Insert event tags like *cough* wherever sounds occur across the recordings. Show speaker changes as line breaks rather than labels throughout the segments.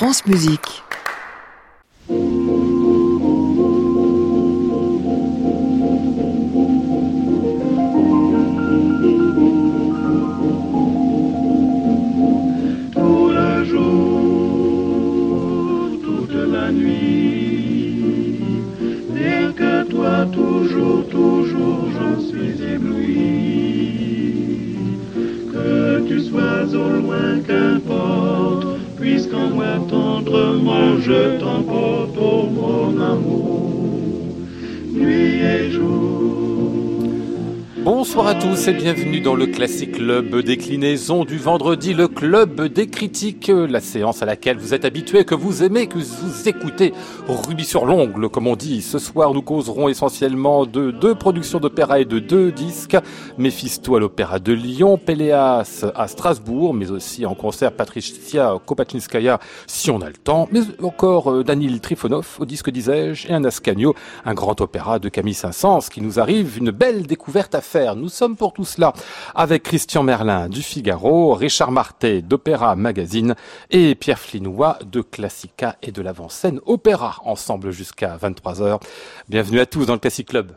France Musique.
Tendrement je t'emporte,
Bonsoir à tous et bienvenue dans le Classic Club déclinaison du vendredi, le club des critiques, la séance à laquelle vous êtes habitués, que vous aimez, que vous écoutez, rubis sur l'ongle comme on dit. Ce soir nous causerons essentiellement de deux productions d'opéra et de deux disques, Mephisto à l'Opéra de Lyon, Péléas à Strasbourg, mais aussi en concert Patricia Kopachinskaya si on a le temps, mais encore euh, Danil Trifonov au disque disais-je et un Ascanio, un grand opéra de Camille Saint-Saëns qui nous arrive, une belle découverte à faire. Nous sommes pour tout cela avec Christian Merlin du Figaro, Richard Martet d'Opéra Magazine et Pierre Flinois de Classica et de l'avant-scène Opéra, ensemble jusqu'à 23h. Bienvenue à tous dans le Classic Club.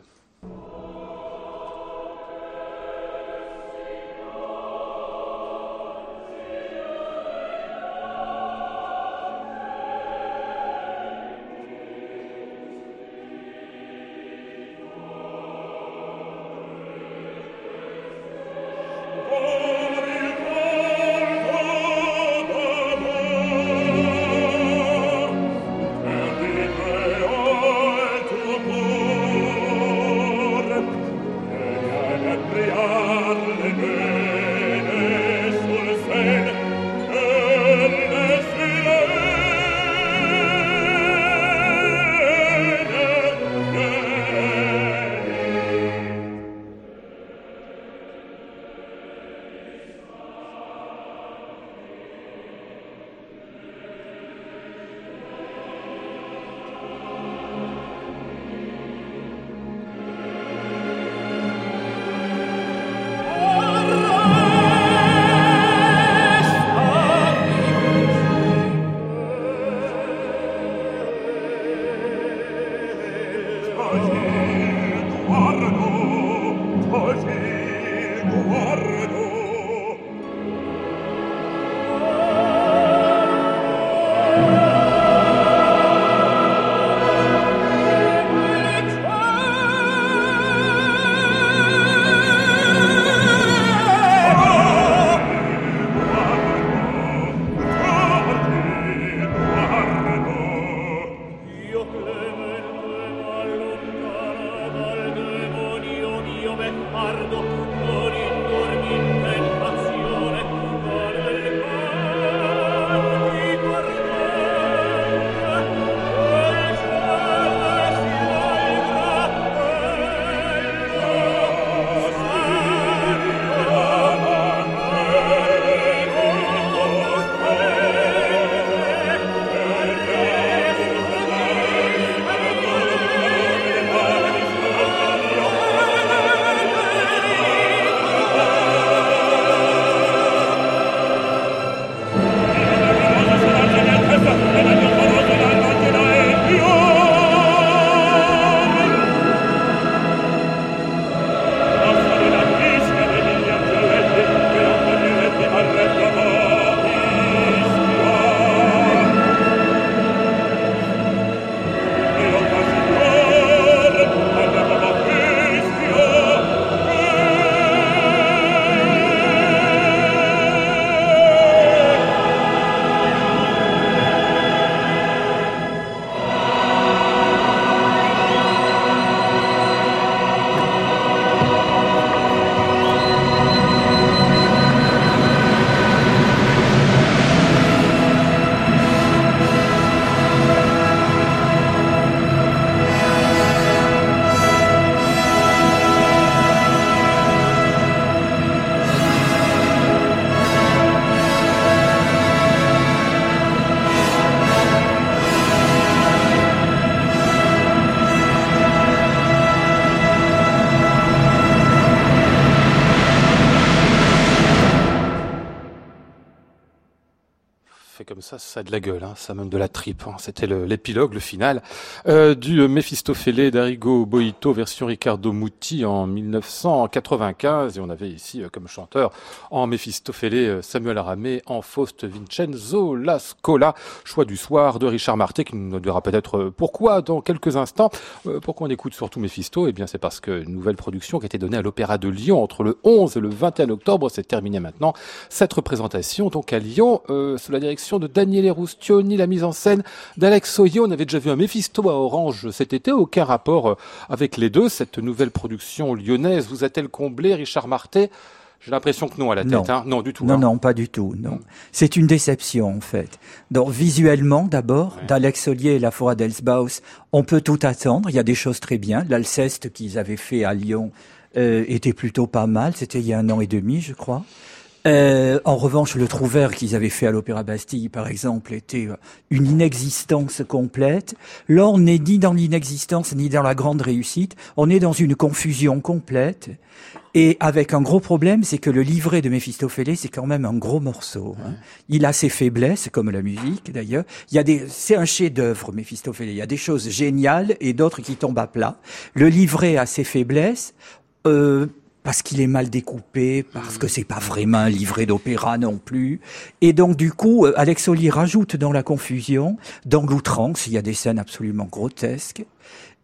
Ça, a de la gueule, hein, ça même de la tripe. Hein. C'était l'épilogue, le, final euh, du Mephistophélé d'Arigo Boito version Riccardo Muti en 1995. Et on avait ici euh, comme chanteur en Mephistophélé euh, Samuel Aramé, en Faust Vincenzo La Scola, choix du soir de Richard Marté, qui nous dira peut-être pourquoi dans quelques instants. pourquoi on écoute surtout Mephisto Eh bien c'est parce que une nouvelle production qui a été donnée à l'Opéra de Lyon entre le 11 et le 21 octobre, c'est terminé maintenant. Cette représentation donc à Lyon, sous la direction de Roustioni, la mise en scène d'Alex Soyo. On avait déjà vu un Mephisto à Orange cet été. Aucun rapport euh, avec les deux. Cette nouvelle production lyonnaise vous a-t-elle comblé, Richard Martet j'ai l'impression que non à la tête.
Non,
hein. non du tout.
Non, hein. non, pas du tout. Non, c'est une déception en fait. Donc visuellement, d'abord, d'Alex Solier et la Forêt d'Elsbaus, on peut tout attendre. Il y a des choses très bien. L'Alceste qu'ils avaient fait à Lyon euh, était plutôt pas mal. C'était il y a un an et demi, je crois. Euh, en revanche, le Trouvert qu'ils avaient fait à l'Opéra Bastille, par exemple, était euh, une inexistence complète. Là, on n'est ni dans l'inexistence ni dans la grande réussite. On est dans une confusion complète. Et avec un gros problème, c'est que le livret de Méphistophélès, c'est quand même un gros morceau. Hein. Il a ses faiblesses, comme la musique d'ailleurs. Il y a des, c'est un chef-d'œuvre Méphistophélès. Il y a des choses géniales et d'autres qui tombent à plat. Le livret a ses faiblesses. Euh, parce qu'il est mal découpé, parce que c'est pas vraiment un livret d'opéra non plus. Et donc du coup, euh, Alex Oli rajoute dans la confusion, dans l'outrance, il y a des scènes absolument grotesques.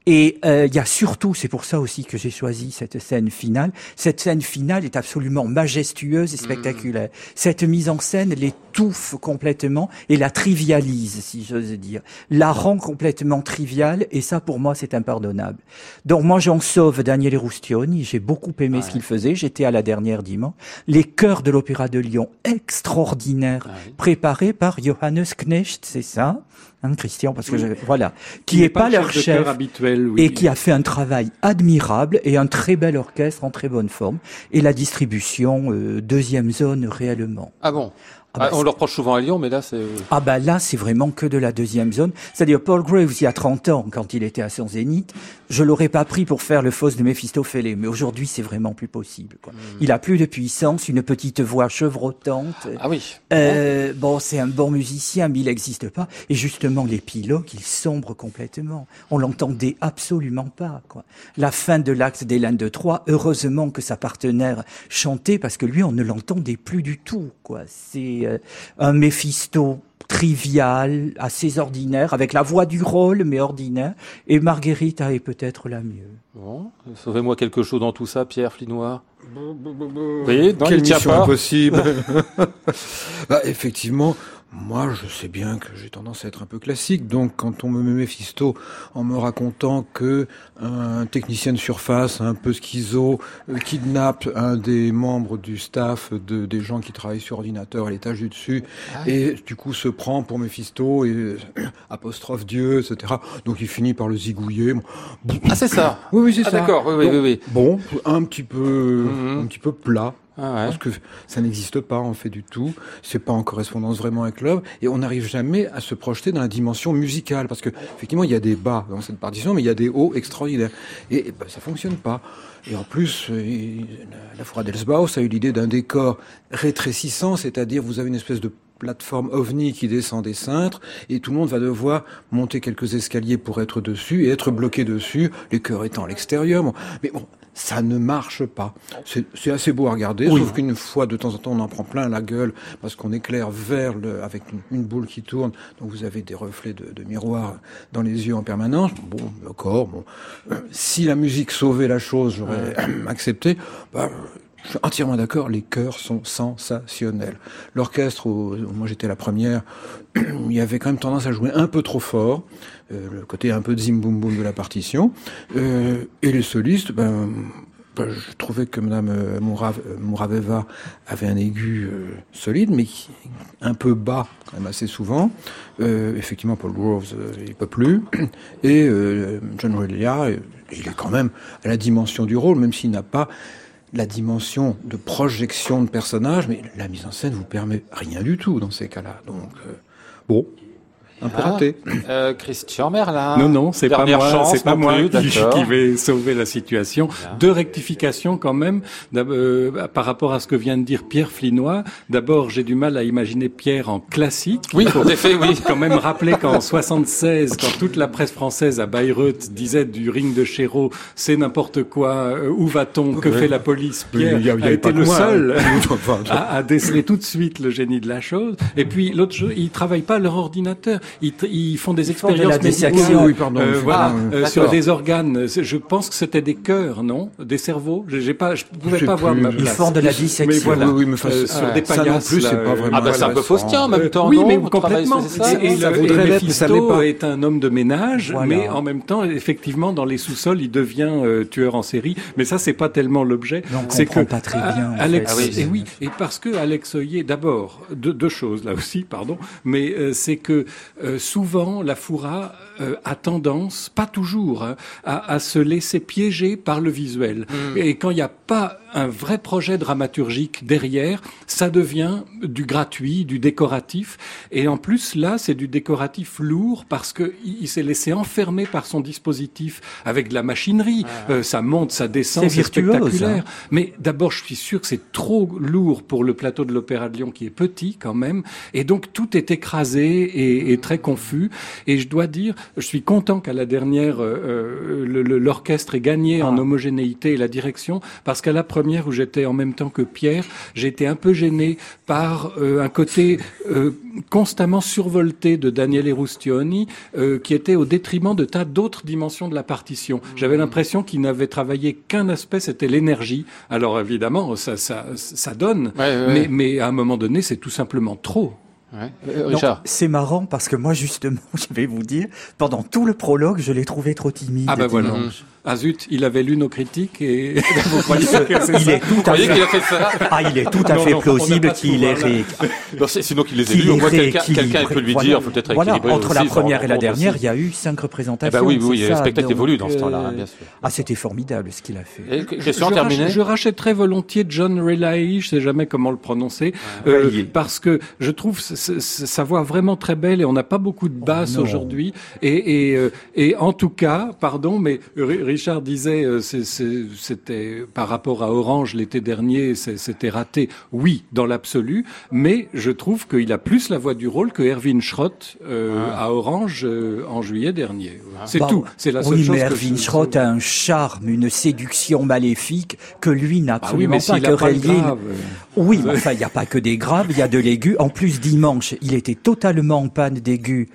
Et euh, il y a surtout, c'est pour ça aussi que j'ai choisi cette scène finale. Cette scène finale est absolument majestueuse et mmh. spectaculaire. Cette mise en scène l'étouffe complètement et la trivialise, si j'ose dire, la rend complètement triviale. Et ça, pour moi, c'est impardonnable. Donc moi, j'en sauve Daniele Roustioni. J'ai beaucoup aimé ce qu'il faisait. J'étais à la dernière dimanche. Les chœurs de l'Opéra de Lyon, extraordinaires, préparés par Johannes Knecht, c'est ça? Hein, Christian, parce que je, voilà, qui, est pas, leur chef, habituel, oui. et qui a fait un travail admirable et un très bel orchestre en très bonne forme, et la distribution euh, deuxième zone réellement.
Ah bon ah bah, ah, on le reproche souvent à Lyon, mais là, c'est...
Ah bah là, c'est vraiment que de la deuxième zone. C'est-à-dire, Paul Graves, il y a 30 ans, quand il était à son zénith, je l'aurais pas pris pour faire le fausse de Méphistophélès. Mais aujourd'hui, c'est vraiment plus possible. Quoi. Hmm. Il a plus de puissance, une petite voix chevrotante.
Ah oui.
Euh, bon, c'est un bon musicien, mais il n'existe pas. Et justement, l'épilogue, il sombre complètement. On l'entendait absolument pas. Quoi. La fin de l'acte d'Hélène de Troyes, heureusement que sa partenaire chantait, parce que lui, on ne l'entendait plus du tout. Quoi. C'est euh, un Méphisto trivial, assez ordinaire, avec la voix du rôle, mais ordinaire. Et Marguerite est peut-être la mieux.
Bon, sauvez-moi quelque chose dans tout ça, Pierre Flinois.
Vous voyez, dans Quelle mission impossible. *laughs* bah, effectivement, moi, je sais bien que j'ai tendance à être un peu classique, donc quand on me met Mephisto en me racontant que un technicien de surface, un peu schizo, euh, kidnappe un des membres du staff de, des gens qui travaillent sur ordinateur à l'étage du dessus, ah et du coup se prend pour Mephisto et euh, apostrophe Dieu, etc. Donc il finit par le zigouiller.
Ah c'est ça.
Oui, oui, c'est
ah,
ça.
D'accord. Oui, oui, oui,
Bon, un petit peu, mhm. un petit peu plat. Ah Parce que ça n'existe pas en fait du tout. C'est pas en correspondance vraiment avec l'œuvre et on n'arrive jamais à se projeter dans la dimension musicale parce que effectivement il y a des bas dans cette partition mais il y a des hauts extraordinaires et, et ben, ça fonctionne pas. Et en plus, euh, la Forêt d'Elsbaus a eu l'idée d'un décor rétrécissant, c'est-à-dire vous avez une espèce de plateforme ovni qui descend des cintres et tout le monde va devoir monter quelques escaliers pour être dessus et être bloqué dessus, les chœurs étant à l'extérieur. Mais bon, ça ne marche pas. C'est assez beau à regarder, sauf qu'une fois de temps en temps on en prend plein la gueule parce qu'on éclaire vers le, avec une, boule qui tourne, donc vous avez des reflets de, de miroir dans les yeux en permanence. Bon, d'accord. Bon, si la musique sauvait la chose, j'aurais *clears throat* accepté. Bah, je suis entièrement d'accord, les chœurs sont sensationnels. L'orchestre, moi j'étais la première, *clears throat* il y avait quand même tendance à jouer un peu trop fort, euh, le côté un peu zim boum boum de la partition. Euh, et les solistes, ben, ben, je trouvais que Madame euh, Mouraveva avait un aigu solide, mais un peu bas quand même assez souvent. effectivement, Paul Groves, il peut plus. Et John Relia, il est quand même à la dimension du rôle, même s'il n'a pas la dimension de projection de personnage, mais la mise en scène vous permet rien du tout dans ces cas-là. Donc, euh, bon. Un peu raté.
Euh, Christian Merlin.
Non, non, c'est pas moi, c'est pas moi qui, vais sauver la situation. Deux rectifications quand même euh, par rapport à ce que vient de dire Pierre Flinois. D'abord, j'ai du mal à imaginer Pierre en classique.
Oui, en effet, oui. *laughs*
quand même rappeler qu'en 76, quand toute la presse française à Bayreuth disait du ring de Chéreau, c'est n'importe quoi, euh, où va-t-on, que fait la police, Pierre a, été le seul *laughs* à, à, déceler tout de suite le génie de la chose. Et puis l'autre chose, ils travaillent pas leur ordinateur, ils, ils font des expériences
oui, pardon,
euh, voilà, euh, sur des organes. Je pense que c'était des cœurs, non, des cerveaux? J'ai pas, je pouvais pas voir ma place.
Ils font de la dissection. Mais
voilà, oui, mais euh, sur des paillasses.
plus, c'est pas vraiment.
Ah bah c'est un peu Faustien en même temps.
Oui,
non
mais complètement. Et, ça mais ça n'est pas. est un homme de ménage, mais en même temps, effectivement, dans les sous-sols, il devient tueur en série. Mais ça, c'est pas tellement l'objet.
C'est que pas très bien.
Alex, et oui, et parce que Alex Oyer, d'abord, deux choses là aussi, pardon, mais c'est que souvent la Foura a tendance, pas toujours, hein, à, à, se laisser piéger par le visuel. Mm. Et quand il n'y a pas un vrai projet dramaturgique derrière, ça devient du gratuit, du décoratif. Et en plus, là, c'est du décoratif lourd parce que il s'est laissé enfermer par son dispositif avec de la machinerie. Ah. Euh, ça monte, ça descend, c'est spectaculaire. Hein. Mais d'abord, je suis sûr que c'est trop lourd pour le plateau de l'Opéra de Lyon qui est petit quand même. Et donc, tout est écrasé et, et très confus. Et je dois dire, je suis content qu'à la dernière, euh, euh l'orchestre ait gagné en ah. homogénéité et la direction parce qu'à la première où j'étais en même temps que Pierre, j'étais un peu gêné par euh, un côté euh, constamment survolté de Daniele Rustioni, euh, qui était au détriment de tas d'autres dimensions de la partition. J'avais l'impression qu'il n'avait travaillé qu'un aspect, c'était l'énergie. Alors évidemment, ça, ça, ça donne, Mais, mais à un moment donné, c'est tout simplement trop.
Ouais. Richard.
C'est marrant parce que moi justement, *laughs* je vais vous dire, pendant tout le prologue, je l'ai trouvé trop timide.
Ah ben voilà. Ah zut, il avait lu nos critiques et *laughs* *laughs*
vous croyez il est tout à fait...
qu'il a fait ça
Ah, il est tout à fait plausible qu'il ait ré...
sinon qu'il les ait lus, quelqu'un peut lui dire, faut peut-être
voilà, entre la première et la dernière, il y a eu cinq représentations.
Eh ben oui, oui, le spectacle évolue dans ce temps-là, hein, bien sûr.
Ah, c'était formidable ce qu'il a fait.
Question terminée.
Je rachèterais volontiers John Relay, je sais jamais comment le prononcer, euh, parce que je trouve sa voix vraiment très belle et on n'a pas beaucoup de basse oh, aujourd'hui. Et, et, euh, et en tout cas, pardon, mais Richard disait, euh, c'était par rapport à Orange l'été dernier, c'était raté. Oui, dans l'absolu, mais je trouve qu'il a plus la voix du rôle que Erwin Schrott euh, ah. à Orange euh, en juillet dernier. Ah. C'est bah, tout. C'est la seule
oui,
chose.
mais Erwin Schrott a un charme, une séduction maléfique que lui n'a ah absolument
oui, mais
pas.
Que
Oui, mais enfin, il n'y a pas que des graves, il y a de l'aigu. En plus, dimanche, il était totalement en panne d'aigu.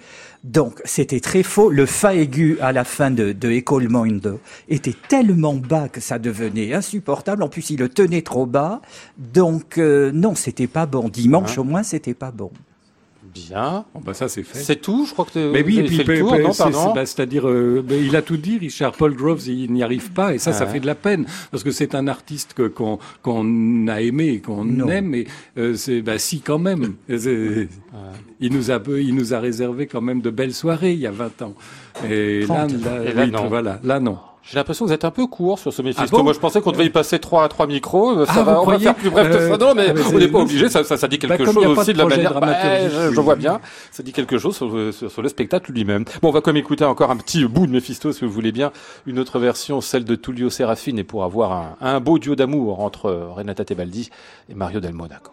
Donc, c'était très faux. Le fa aigu à la fin de, de École Monde était tellement bas que ça devenait insupportable. En plus, il le tenait trop bas. Donc, euh, non, c'était pas bon. Dimanche, au moins, c'était pas bon.
Bien.
Bon, bah ça c'est fait.
C'est tout, je crois que
mais oui, puis, fait le tour, non, pardon. Bah, c'est-à-dire, euh, il a tout dit, Richard Paul Groves, il n'y arrive pas, et ça, ça fait de la peine, parce que c'est un artiste que qu'on qu'on a aimé, qu'on aime, et euh, c'est bah si quand même. *laughs* il nous a il nous a réservé quand même de belles soirées il y a 20 ans. Et là,
et là, non.
voilà, là non.
J'ai l'impression que vous êtes un peu court sur ce Mephisto. Ah Moi, je pensais qu'on devait y passer trois à trois micros. Euh, ça
ah,
va,
on va
faire plus bref que ça. Non, mais ah, on n'est pas obligé. Ça, ça, ça dit quelque bah, chose aussi de, la manière. Bah, je, vois bien. Ça dit quelque chose sur, sur, sur le spectacle lui-même. Bon, on va comme écouter encore un petit bout de Mephisto, si vous voulez bien. Une autre version, celle de Tullio Serafine, et pour avoir un, un beau duo d'amour entre Renata Tebaldi et Mario Del Monaco.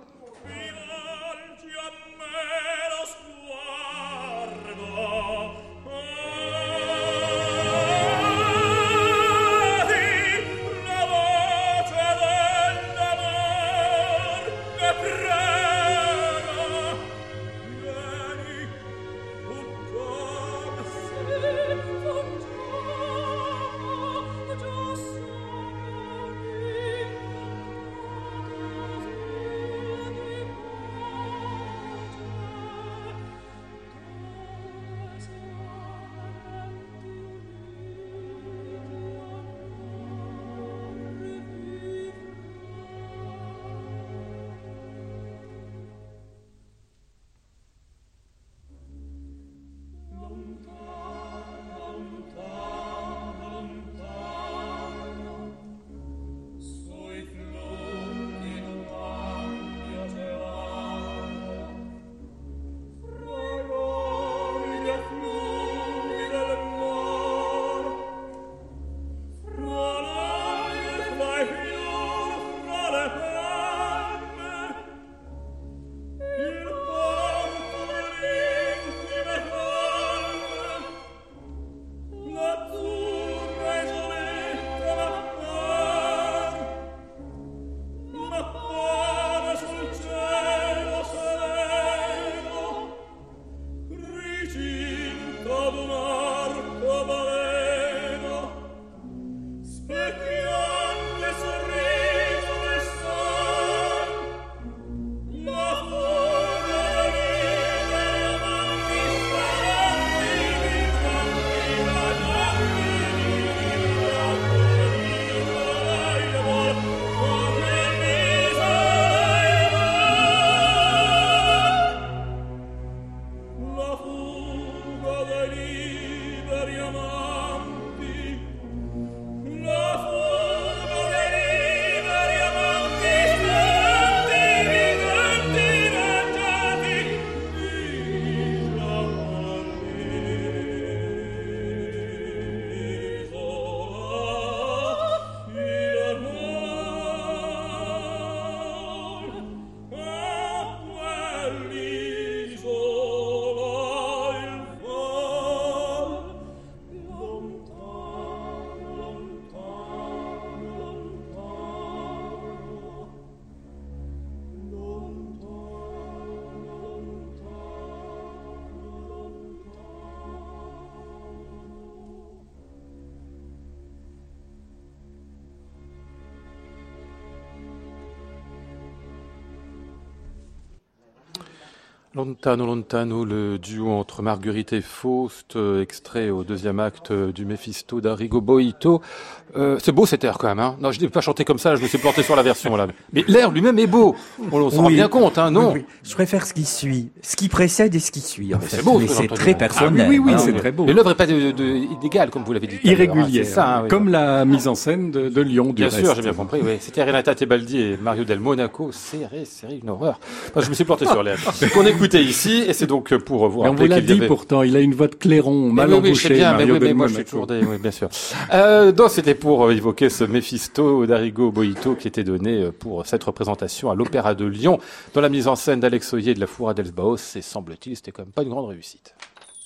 sonar o Lontano Lontano, le duo entre Marguerite et Faust, euh, extrait au deuxième acte du Mephisto d'Arrigo Boito. Euh, c'est beau cet air quand même. Hein non, je n'ai pas chanté comme ça, je me suis planté sur la version là. Mais l'air lui-même est beau. On, s'en rend bien compte, hein, non
Je préfère ce qui suit, ce qui précède et ce qui suit. En fait. C'est beau, c'est très personnel.
Ah, oui, oui, c'est très beau.
Mais l'œuvre n'est pas de, comme vous l'avez dit.
Irrégulière, ça, hein, comme la mise en scène de, de Lyon. Du
bien sûr, j'ai bien compris. Oui. C'était Renata Tebaldi et Mario Del Monaco. C'est une horreur. je me suis planté sur l'air. *laughs* Qu'on écoutait ici, et c'est donc pour vous
rappeler. On vous l'a dit pourtant. Il a une voix de clairon mal embouchée.
Bien, mais, mais moi, je suis toujours des, oui, bien sûr. Euh, donc, c'était pour évoquer ce Mephisto d'Arigo Boito qui était donné euh, pour cette représentation à l'Opéra de Lyon dans la mise en scène d'Alex Oyer de la Foura d'Elsbaos. Et semble-t-il, c'était quand même pas une grande réussite.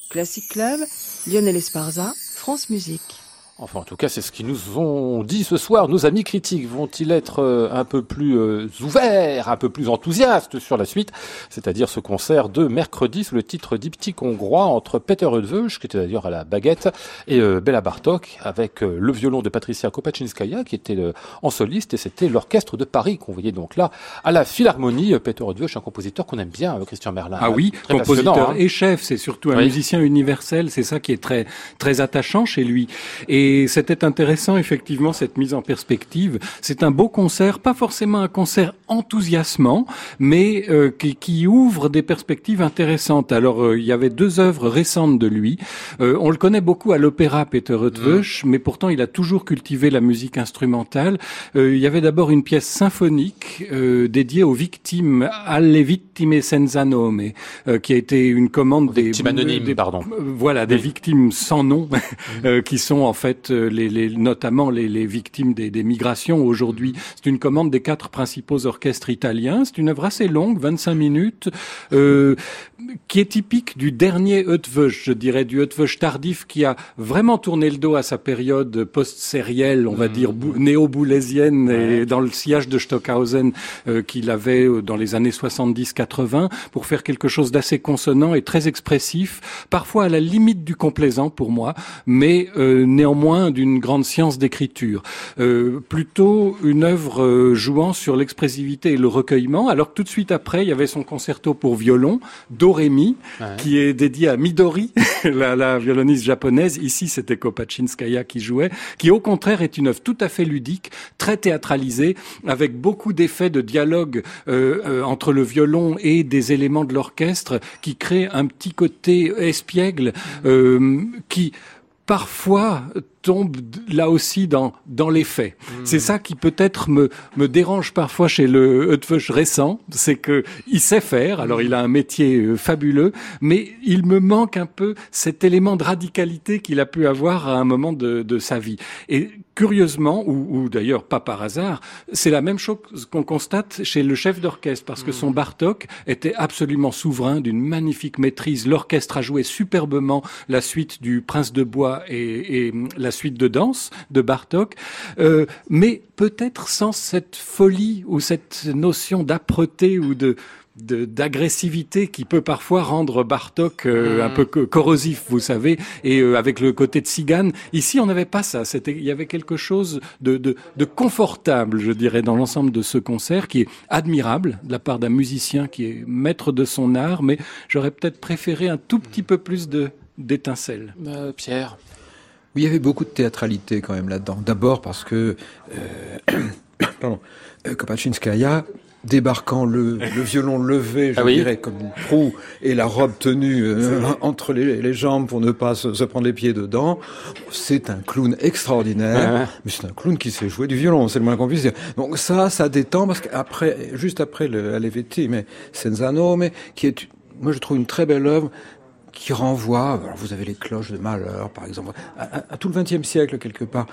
Classic Club, Lionel Esparza, France Musique.
Enfin, en tout cas, c'est ce qu'ils nous ont dit ce soir. Nos amis critiques vont-ils être euh, un peu plus euh, ouverts, un peu plus enthousiastes sur la suite, c'est-à-dire ce concert de mercredi sous le titre Diptyque hongrois entre Peter Eötvös, qui était d'ailleurs à la baguette, et euh, Bella Bartok, avec le violon de Patricia Kopachinskaya, qui était en soliste, et c'était l'orchestre de Paris qu'on voyait donc là à la Philharmonie. Peter Eötvös, un compositeur qu'on aime bien, Christian Merlin.
Ah oui, compositeur hein. et chef, c'est surtout un musicien universel, c'est ça qui est très très attachant chez lui. Et et c'était intéressant, effectivement, cette mise en perspective. C'est un beau concert, pas forcément un concert enthousiasmant, mais euh, qui, qui, ouvre des perspectives intéressantes. Alors, euh, il y avait deux œuvres récentes de lui. Euh, on le connaît beaucoup à l'opéra, Peter Eötvös, mmh. mais pourtant, il a toujours cultivé la musique instrumentale. il y avait d'abord une pièce symphonique dédiée aux victimes, alle vittime senza nome, qui a été une commande des...
Victimes anonymes, pardon.
voilà, des victimes sans nom, *laughs* mmh. qui sont en fait euh, les, notamment les, victimes des, migrations aujourd'hui. C'est une commande des quatre principaux orchestres italiens. C'est une œuvre assez longue, 25 minutes, euh, qui est typique du dernier Eötvös, je dirais, du Eötvös tardif qui a vraiment tourné le dos à sa période post-sérielle, on va mmh. dire néo-boulésienne, et dans le sillage de Stockhausen euh, qu'il avait dans les années 70-80, pour faire quelque chose d'assez consonant et très expressif, parfois à la limite du complaisant pour moi, mais néanmoins d'une grande science d'écriture, euh, plutôt une œuvre euh, jouant sur l'expressivité et le recueillement, alors que tout de suite après, il y avait son concerto pour violon, Doremi, qui est dédié à Midori, *laughs* la, la, violoniste japonaise. Ici, c'était Kopachinskaya qui jouait, qui au contraire est une œuvre tout à fait ludique, très théâtralisée, avec beaucoup d'effets de dialogue euh, euh entre le violon et des éléments de l'orchestre, qui crée un petit côté espiègle, euh, qui parfois tombe là aussi dans dans les faits. Hmm. C'est ça qui peut-être me me dérange parfois chez le Eötvös récent, c'est que il sait faire. Alors il a un métier euh, fabuleux, mais il me manque un peu cet élément de radicalité qu'il a pu avoir à un moment de, de sa vie. Et curieusement, ou, ou d'ailleurs pas par hasard, c'est la même chose qu'on constate chez le chef d'orchestre, parce que son hmm. Bartok était absolument souverain, d'une magnifique maîtrise. L'orchestre a joué superbement la suite du Prince de Bois et, et la suite de danse de Bartok, euh, mais peut-être sans cette folie ou cette notion d'âpreté ou de d'agressivité qui peut parfois rendre Bartok euh, un peu corrosif, vous savez, et euh, avec le côté de Cigane. Ici, on n'avait pas ça. C'était, il y avait quelque chose de, de, de confortable, je dirais, dans l'ensemble de ce concert, qui est admirable de la part d'un musicien qui est maître de son art, mais j'aurais peut-être préféré un tout petit peu plus de d'étincelles.
Euh, Pierre.
Oui, il y avait beaucoup de théâtralité quand même là-dedans. D'abord parce que euh, *coughs* pardon, Kopachinskaya débarquant le, le violon levé, je ah dirais, comme une proue, et la robe tenue euh, entre les, les, jambes pour ne pas se, se prendre les pieds dedans. C'est un clown extraordinaire, mais c'est un clown qui sait jouer du violon, c'est le moins qu'on puisse dire. Donc ça, ça détend, parce qu'après, juste après le Alevetti, mais Senzano, mais qui est, moi je trouve une très belle œuvre, qui renvoie, alors vous avez les cloches de Malheur, par exemple, à, tout le XXe siècle quelque part,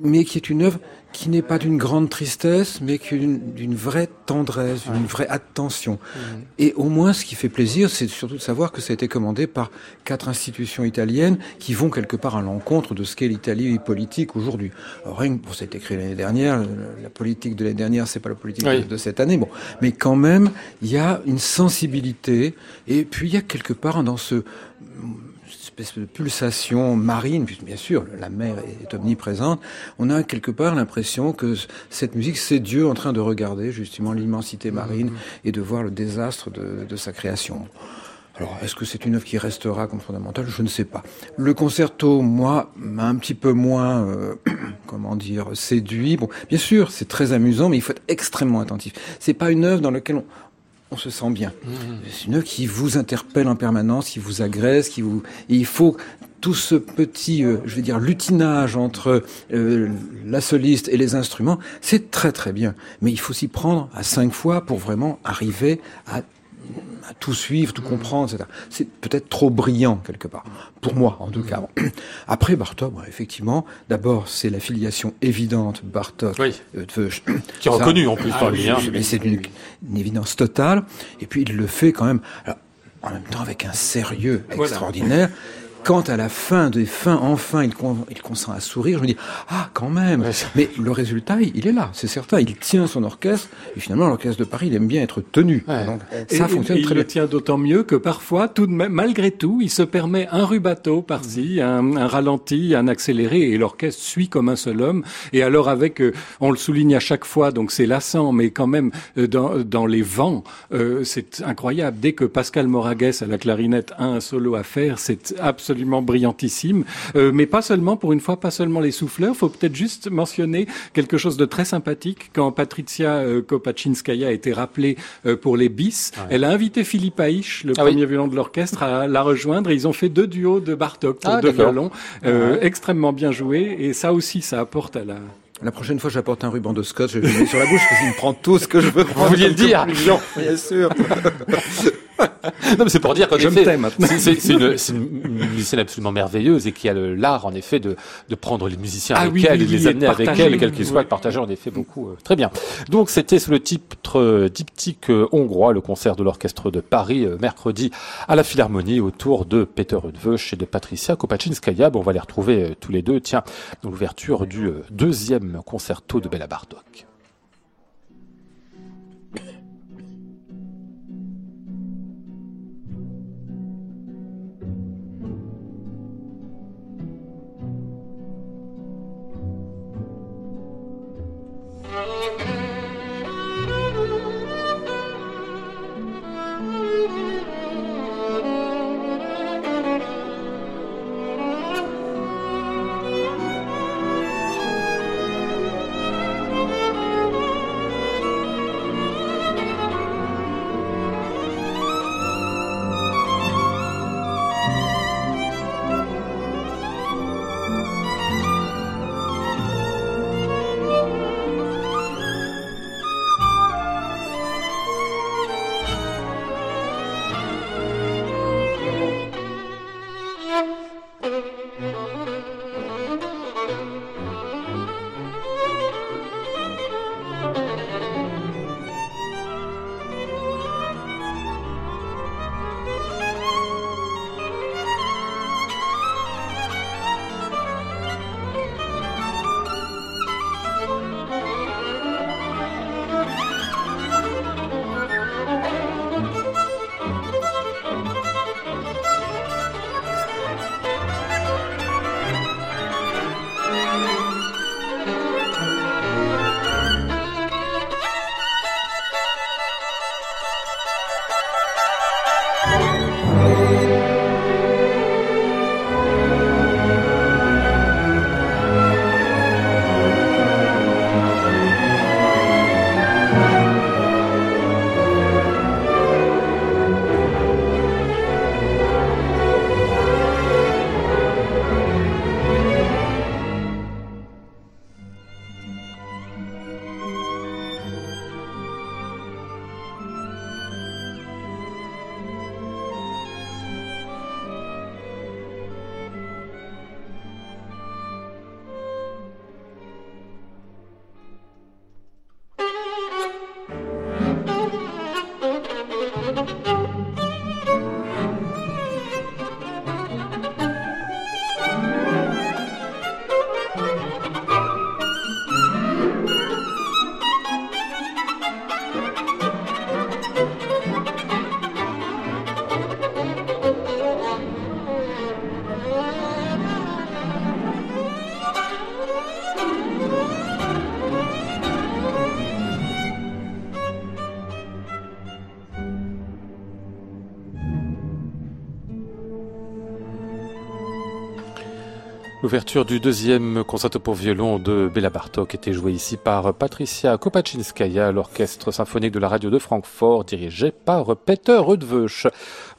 mais qui est une œuvre qui n'est pas d'une grande tristesse, mais d'une vraie tendresse, d'une vraie attention. Mmh. Et au moins, ce qui fait plaisir, c'est surtout de savoir que ça a été commandé par quatre institutions italiennes qui vont quelque part à l'encontre de ce qu'est l'Italie politique aujourd'hui. Rien que, a été écrit l'année dernière, la politique de l'année dernière, c'est pas la politique de cette année, bon. Mais quand même, il y a une sensibilité, et puis il y a quelque part dans ce espèce de pulsation marine, puisque bien sûr la mer est omniprésente, on a quelque part l'impression que cette musique, c'est Dieu en train de regarder justement l'immensité marine et de voir le désastre de, de sa création. Alors, est-ce que c'est une œuvre qui restera comme fondamentale? Je ne sais pas. Le concerto, moi, m'a un petit peu moins, euh, *clears throat* comment dire, séduit. Bon, bien sûr, c'est très amusant, mais il faut être extrêmement attentif. C'est pas une œuvre dans laquelle on, on se sent bien. C'est une œuvre qui vous interpelle en permanence, qui vous agresse, qui vous. Il faut tout ce petit, euh, je vais dire, lutinage entre euh, la soliste et les instruments, c'est très très bien. Mais il faut s'y prendre à cinq fois pour vraiment arriver à à tout suivre, tout comprendre, etc. C'est peut-être trop brillant quelque part, pour moi en tout cas. *clears throat* Après Bartok, effectivement, d'abord c'est la filiation évidente Bartok,
oui. euh, *clears throat* qui est reconnu en plus par lui. Hein.
C'est une, une, évidence totale. Et puis il le fait quand même. Alors, en même temps avec un sérieux extraordinaire quand à la fin des fins, enfin, il, il consent à sourire, je me dis, ah, quand même. Mais le résultat, il est là, c'est certain. Il tient son orchestre, et finalement, l'orchestre de Paris, il aime bien être tenu. Donc,
ça fonctionne très bien. Il le tient d'autant mieux que parfois, tout de même, malgré tout, il se permet un rubato par-ci, un, un, ralenti, un accéléré, et l'orchestre suit comme un seul homme. Et alors, avec, euh, on le souligne à chaque fois, donc c'est lassant, mais quand même, euh, dans, dans les vents, euh, c'est incroyable. Dès que Pascal Moragues à la clarinette a un solo à faire, c'est absolument absolument brillantissime. Euh, mais pas seulement, pour une fois, pas seulement les souffleurs. faut peut-être juste mentionner quelque chose de très sympathique. Quand Patricia euh, Kopachinskaya a été rappelée euh, pour les bis, elle a invité Philippe Haïch, le ah premier violon de l'orchestre, à la rejoindre. Et ils ont fait deux duos de Bartok pour ah, deux violons, euh, extrêmement bien joués. Et ça aussi, ça apporte à la,
la prochaine fois, j'apporte un ruban de scotch, je vais le mettre sur la bouche, parce qu'il me prend tout ce que je veux
Vous vouliez le dire *laughs*
Bien sûr *laughs* *laughs*
non, mais c'est pour dire qu'en effet, c'est une, une, musicienne absolument merveilleuse et qui a l'art, en effet, de, de prendre les musiciens ah avec elle et de les amener avec elle, quel qu'ils soient, de partager en effet beaucoup. Euh, très bien. Donc, c'était sous le titre euh, diptyque euh, hongrois, le concert de l'orchestre de Paris, mercredi à la Philharmonie, autour de Peter Rudveuch et de Patricia Kopachinskaya. Bon, on va les retrouver tous les deux, tiens, dans l'ouverture du deuxième concerto de Bella Bartok. Oh. L'ouverture du deuxième concerto pour violon de Béla Bartok était jouée ici par Patricia Kopachinskaya, l'orchestre symphonique de la radio de Francfort, dirigé par Peter Rudveuch.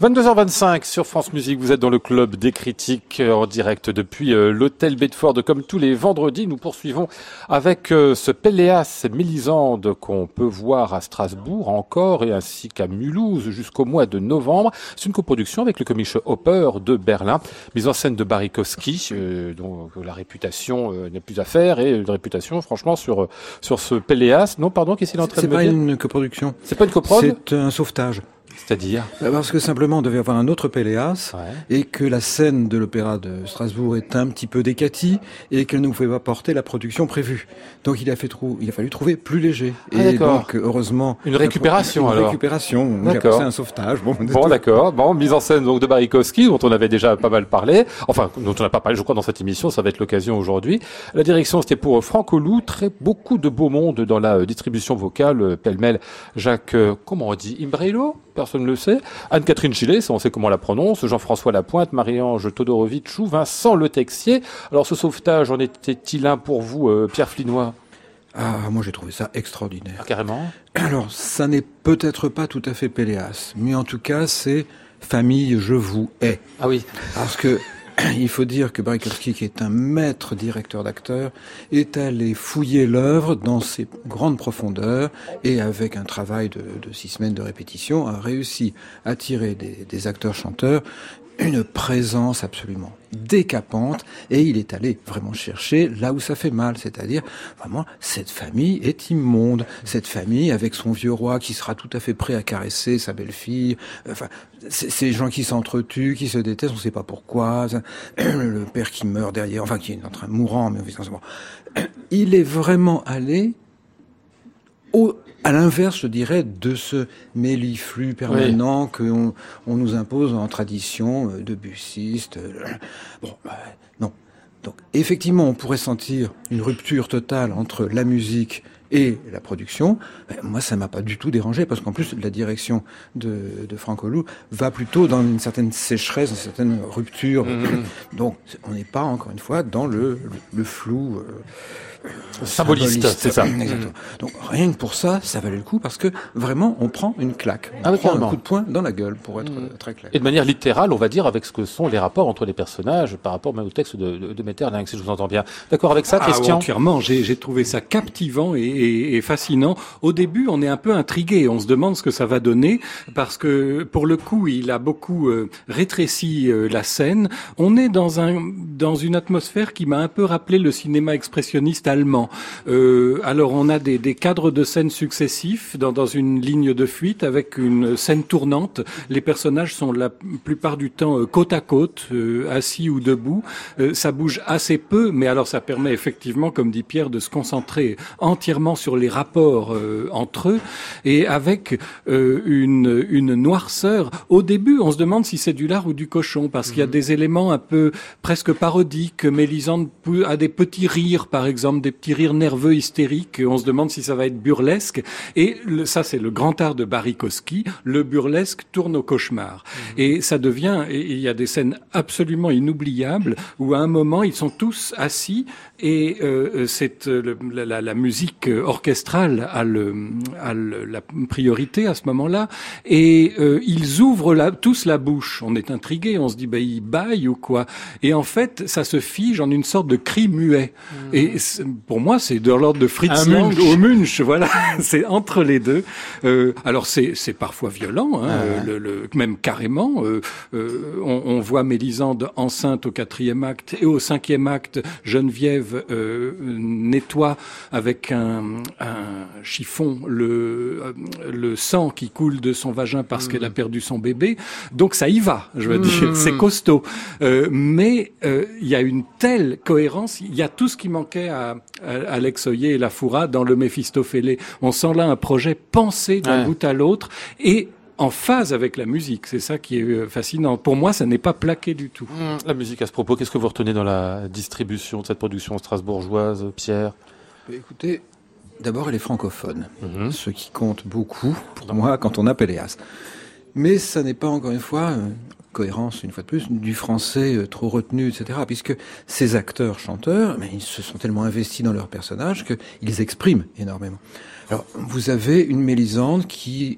22h25 sur France Musique, vous êtes dans le club des critiques en direct depuis euh, l'hôtel Bedford. Comme tous les vendredis, nous poursuivons avec euh, ce Péléas Mélisande qu'on peut voir à Strasbourg encore et ainsi qu'à Mulhouse jusqu'au mois de novembre. C'est une coproduction avec le Komische Hopper de Berlin, mise en scène de Barikowski, euh, dont la réputation n'est plus à faire et une réputation franchement sur sur ce Péléas. Non, pardon, qu'est-ce qu'il est en train de
me dire? C'est pas une coproduction.
C'est pas une coproduction.
C'est un sauvetage.
C'est-à-dire
bah, Parce que simplement on devait avoir un autre Péléas et que la scène de l'opéra de Strasbourg est un petit peu décatie et qu'elle ne pouvait pas porter la production prévue. Donc il a, fait trou il a fallu trouver plus léger.
Ah,
et donc heureusement...
Une récupération alors
Une récupération, d'accord. un sauvetage.
Bon, bon d'accord. Bon, mise en scène donc de Barikowski dont on avait déjà pas mal parlé. Enfin, dont on n'a pas parlé je crois dans cette émission, ça va être l'occasion aujourd'hui. La direction c'était pour Franco Lou, très beaucoup de beau monde dans la euh, distribution vocale, euh, pêle-mêle Jacques, euh, comment on dit, Imbrello? Personne ne le sait. Anne-Catherine Gillet, on sait comment on la prononce. Jean-François Lapointe, Marie-Ange Todorovitch ou Vincent Le Texier. Alors ce sauvetage, en était-il un pour vous, euh, Pierre Flinois?
Ah, moi j'ai trouvé ça extraordinaire.
Ah, carrément
Alors, ça n'est peut-être pas tout à fait Péléas, mais en tout cas, c'est famille, je vous hais.
Ah oui.
Parce que *clears throat* il faut dire que Barikowski, qui est un maître directeur d'acteurs, est allé fouiller l'œuvre dans ses grandes profondeurs et avec un travail de, six semaines de répétition a réussi à tirer des, acteurs-chanteurs une présence absolument décapante et il est allé vraiment chercher là où ça fait mal, c'est-à-dire vraiment cette famille est immonde, cette famille avec son vieux roi qui sera tout à fait prêt à caresser sa belle-fille, enfin ces gens qui s'entretuent, qui se détestent, on ne sait pas pourquoi, *clears throat* le père qui meurt derrière, enfin qui est en train mourant, mais *clears throat* il est vraiment allé au, à l'inverse, je dirais, de ce méliflux permanent qu'on on nous impose en tradition euh, de bussiste. Euh, bon, bah, non. Donc, effectivement, on pourrait sentir une rupture totale entre la musique et la production, moi ça m'a pas du tout dérangé parce qu'en plus la direction de, de Franco Lou va plutôt dans une certaine sécheresse, une certaine rupture. Mmh. Donc on n'est pas encore une fois dans le, le, flou. Euh,
Symboliste, c'est ça. *clears throat*
Exactement. Donc rien que pour ça, ça valait le coup parce que vraiment, on prend une claque, on ah prend un coup de poing dans la gueule, pour être mm. très clair.
Et de manière littérale, on va dire, avec ce que sont les rapports entre les personnages par rapport même au texte de, de, de si je vous entends bien. D'accord avec ça, ah, Christian?
Entièrement. J'ai trouvé ça captivant et, et, et, fascinant. Au début, on est un peu intrigué, on se demande ce que ça va donner parce que pour le coup, il a beaucoup euh, rétréci euh, la scène. On est dans un dans une atmosphère qui m'a un peu rappelé le cinéma expressionniste allemand. Euh, alors on a des, des, cadres de scène successifs dans, dans, une ligne de fuite avec une scène tournante. Les personnages sont la plupart du temps euh, côte à côte, euh, assis ou debout. Euh, ça bouge assez peu, mais alors ça permet effectivement, comme dit Pierre, de se concentrer entièrement sur les rapports entre eux et avec une, une noirceur. Au début, on se demande si c'est du lard ou du cochon parce qu'il y a mhm. des éléments un peu presque parodiques. Mélisande a des petits rires, par exemple, des petits rire nerveux, hystérique. On se demande si ça va être burlesque. Et ça, c'est le grand art de Barikowski. Le burlesque tourne au cauchemar. Mhm. Et ça devient, il y a des scènes absolument inoubliables où à un moment, ils sont tous assis et euh, c'est euh, la, la, musique orchestrale a, le, a le, la priorité à ce moment-là. Et euh, ils ouvrent la, tous la bouche. On est intrigué, on se dit, bah, ils baillent ou quoi. Et en fait, ça se fige en une sorte de cri muet. Mhm. Et pour moi, c'est de l'ordre de Fritz Lang au Munch, voilà. *laughs* c'est entre les deux. Euh, alors c'est c'est parfois violent, hein, ah le, le, même carrément. Euh, euh, on, on, voit Mélisande enceinte au quatrième acte et au cinquième acte, Geneviève euh, nettoie avec un, un chiffon le euh, le sang qui coule de son vagin parce qu'elle a mm. perdu son bébé. Donc ça y va, je veux dire, mm. c'est costaud. Euh, mais il y a une telle cohérence, il y a tout ce qui manquait à, Alex Oyer et la Foura dans le Méphistophélé. On sent là un projet pensé d'un bout à l'autre et en phase avec la musique. C'est ça qui est euh, fascinant. Pour moi, ça n'est pas plaqué du tout.
Mmh, la musique à ce propos, qu'est-ce que vous retenez dans la distribution de cette production strasbourgeoise, Pierre?
Écoutez, d'abord, elle est francophone, mmh. ce qui compte beaucoup pour moi quand on a Péléas. Mais ça n'est pas, encore une fois, euh, cohérence, une fois de plus, du français euh, trop retenu, etc. Puisque ces acteurs, chanteurs, mais ils se sont tellement investis dans leurs personnages qu'ils expriment énormément. Alors, vous avez une Mélisande qui,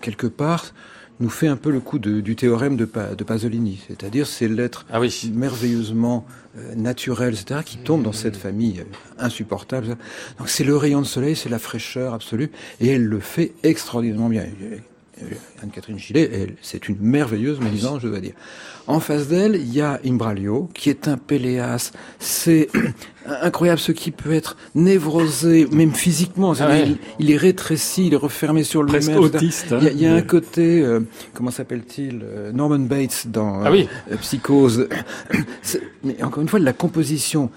quelque part, nous fait un peu le coup du théorème de, de Pasolini, c'est-à-dire ces lettres ah oui. merveilleusement euh, naturelles, etc., qui tombent dans cette famille euh, insupportable. Donc c'est le rayon de soleil, c'est la fraîcheur absolue, et elle le fait extraordinairement bien. Euh, Anne-Catherine Gillet, c'est une merveilleuse mélisande, je dois dire. En face d'elle, il y a Imbralio, qui est un Péléas. C'est *clears throat* incroyable ce qui peut être névrosé, même physiquement. Ah il, est rétréci, il est refermé sur le
même. autiste.
Hein. Il y a, un côté, euh, comment s'appelle-t-il euh, Norman Bates dans ah Psychose. *clears throat* Mais encore une fois, la composition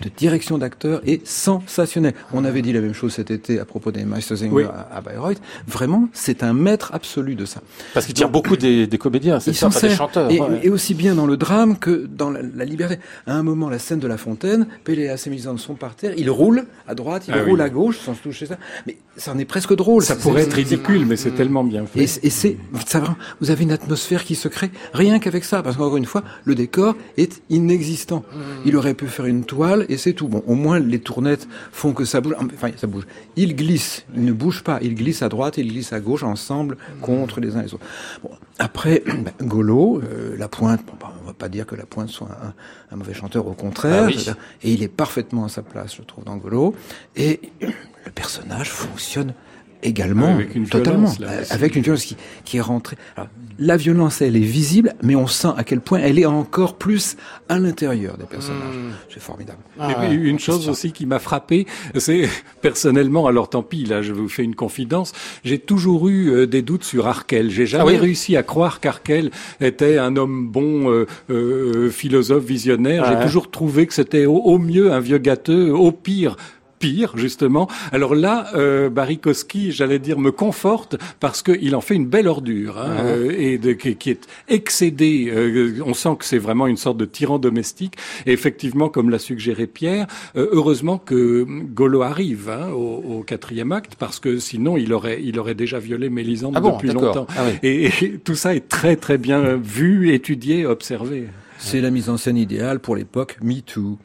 de direction d'acteur est sensationnel. On avait dit la même chose cet été à propos des Meistersinger à, Bayreuth. Vraiment, c'est un maître absolu de ça.
Parce qu'il tire beaucoup des, des comédiens, c'est ça, des chanteurs.
Et, aussi bien dans le drame que dans la, liberté. À un moment, la scène de la fontaine, Péléas et Mélisande sont par terre, il roule à droite, il ah roule à gauche sans se toucher ça. Mais ça en est presque drôle.
Ça pourrait être ridicule, mais c'est tellement bien fait.
Et, c'est, ça, vous avez une atmosphère qui se crée rien qu'avec ça, parce qu'encore une fois, le décor est inexistant. Mmh. Il aurait pu faire une toile et c'est tout. Bon, au moins les tournettes font que ça bouge. Enfin, ça bouge. Il glisse, il ne bouge pas. Il glisse à droite, il glisse à gauche, ensemble, contre les uns les autres. Bon, après, *clears throat* ben, Golo, euh, la pointe. Bon, ben, on va pas dire que la pointe soit un, mauvais chanteur, au contraire. Ah et il est parfaitement à sa place, je trouve, dans Golo. Et *clears throat* le personnage fonctionne également, avec une totalement, violence, avec une violence qui, qui est rentrée. Alors, la violence, elle est visible, mais on sent à quel point elle est encore plus à l'intérieur des personnages. Hmm. C'est formidable.
et puis, une chose aussi qui m'a frappé, c'est *laughs* personnellement, alors tant pis, là, je vous fais une confidence, j'ai toujours eu euh, des doutes sur Arkel. J'ai jamais ah réussi à croire qu'Arkel était un homme bon, euh, euh, philosophe, visionnaire. J'ai toujours trouvé que c'était au mieux un vieux gâteux, au pire pire, justement. Alors là, euh, Barikowski, j'allais dire, me conforte parce qu'il en fait une belle ordure hein, euh, et de, qui, est excédé. Euh, on sent que c'est vraiment une sorte de tyran domestique. Et effectivement, comme l'a suggéré Pierre, euh, heureusement que Golo arrive hein, au, au, quatrième acte parce que sinon il aurait, il aurait déjà violé Mélisande ah depuis longtemps. Ah et, et tout ça est très très bien vu, étudié, observé.
C'est la mise en scène idéale pour l'époque Me Too.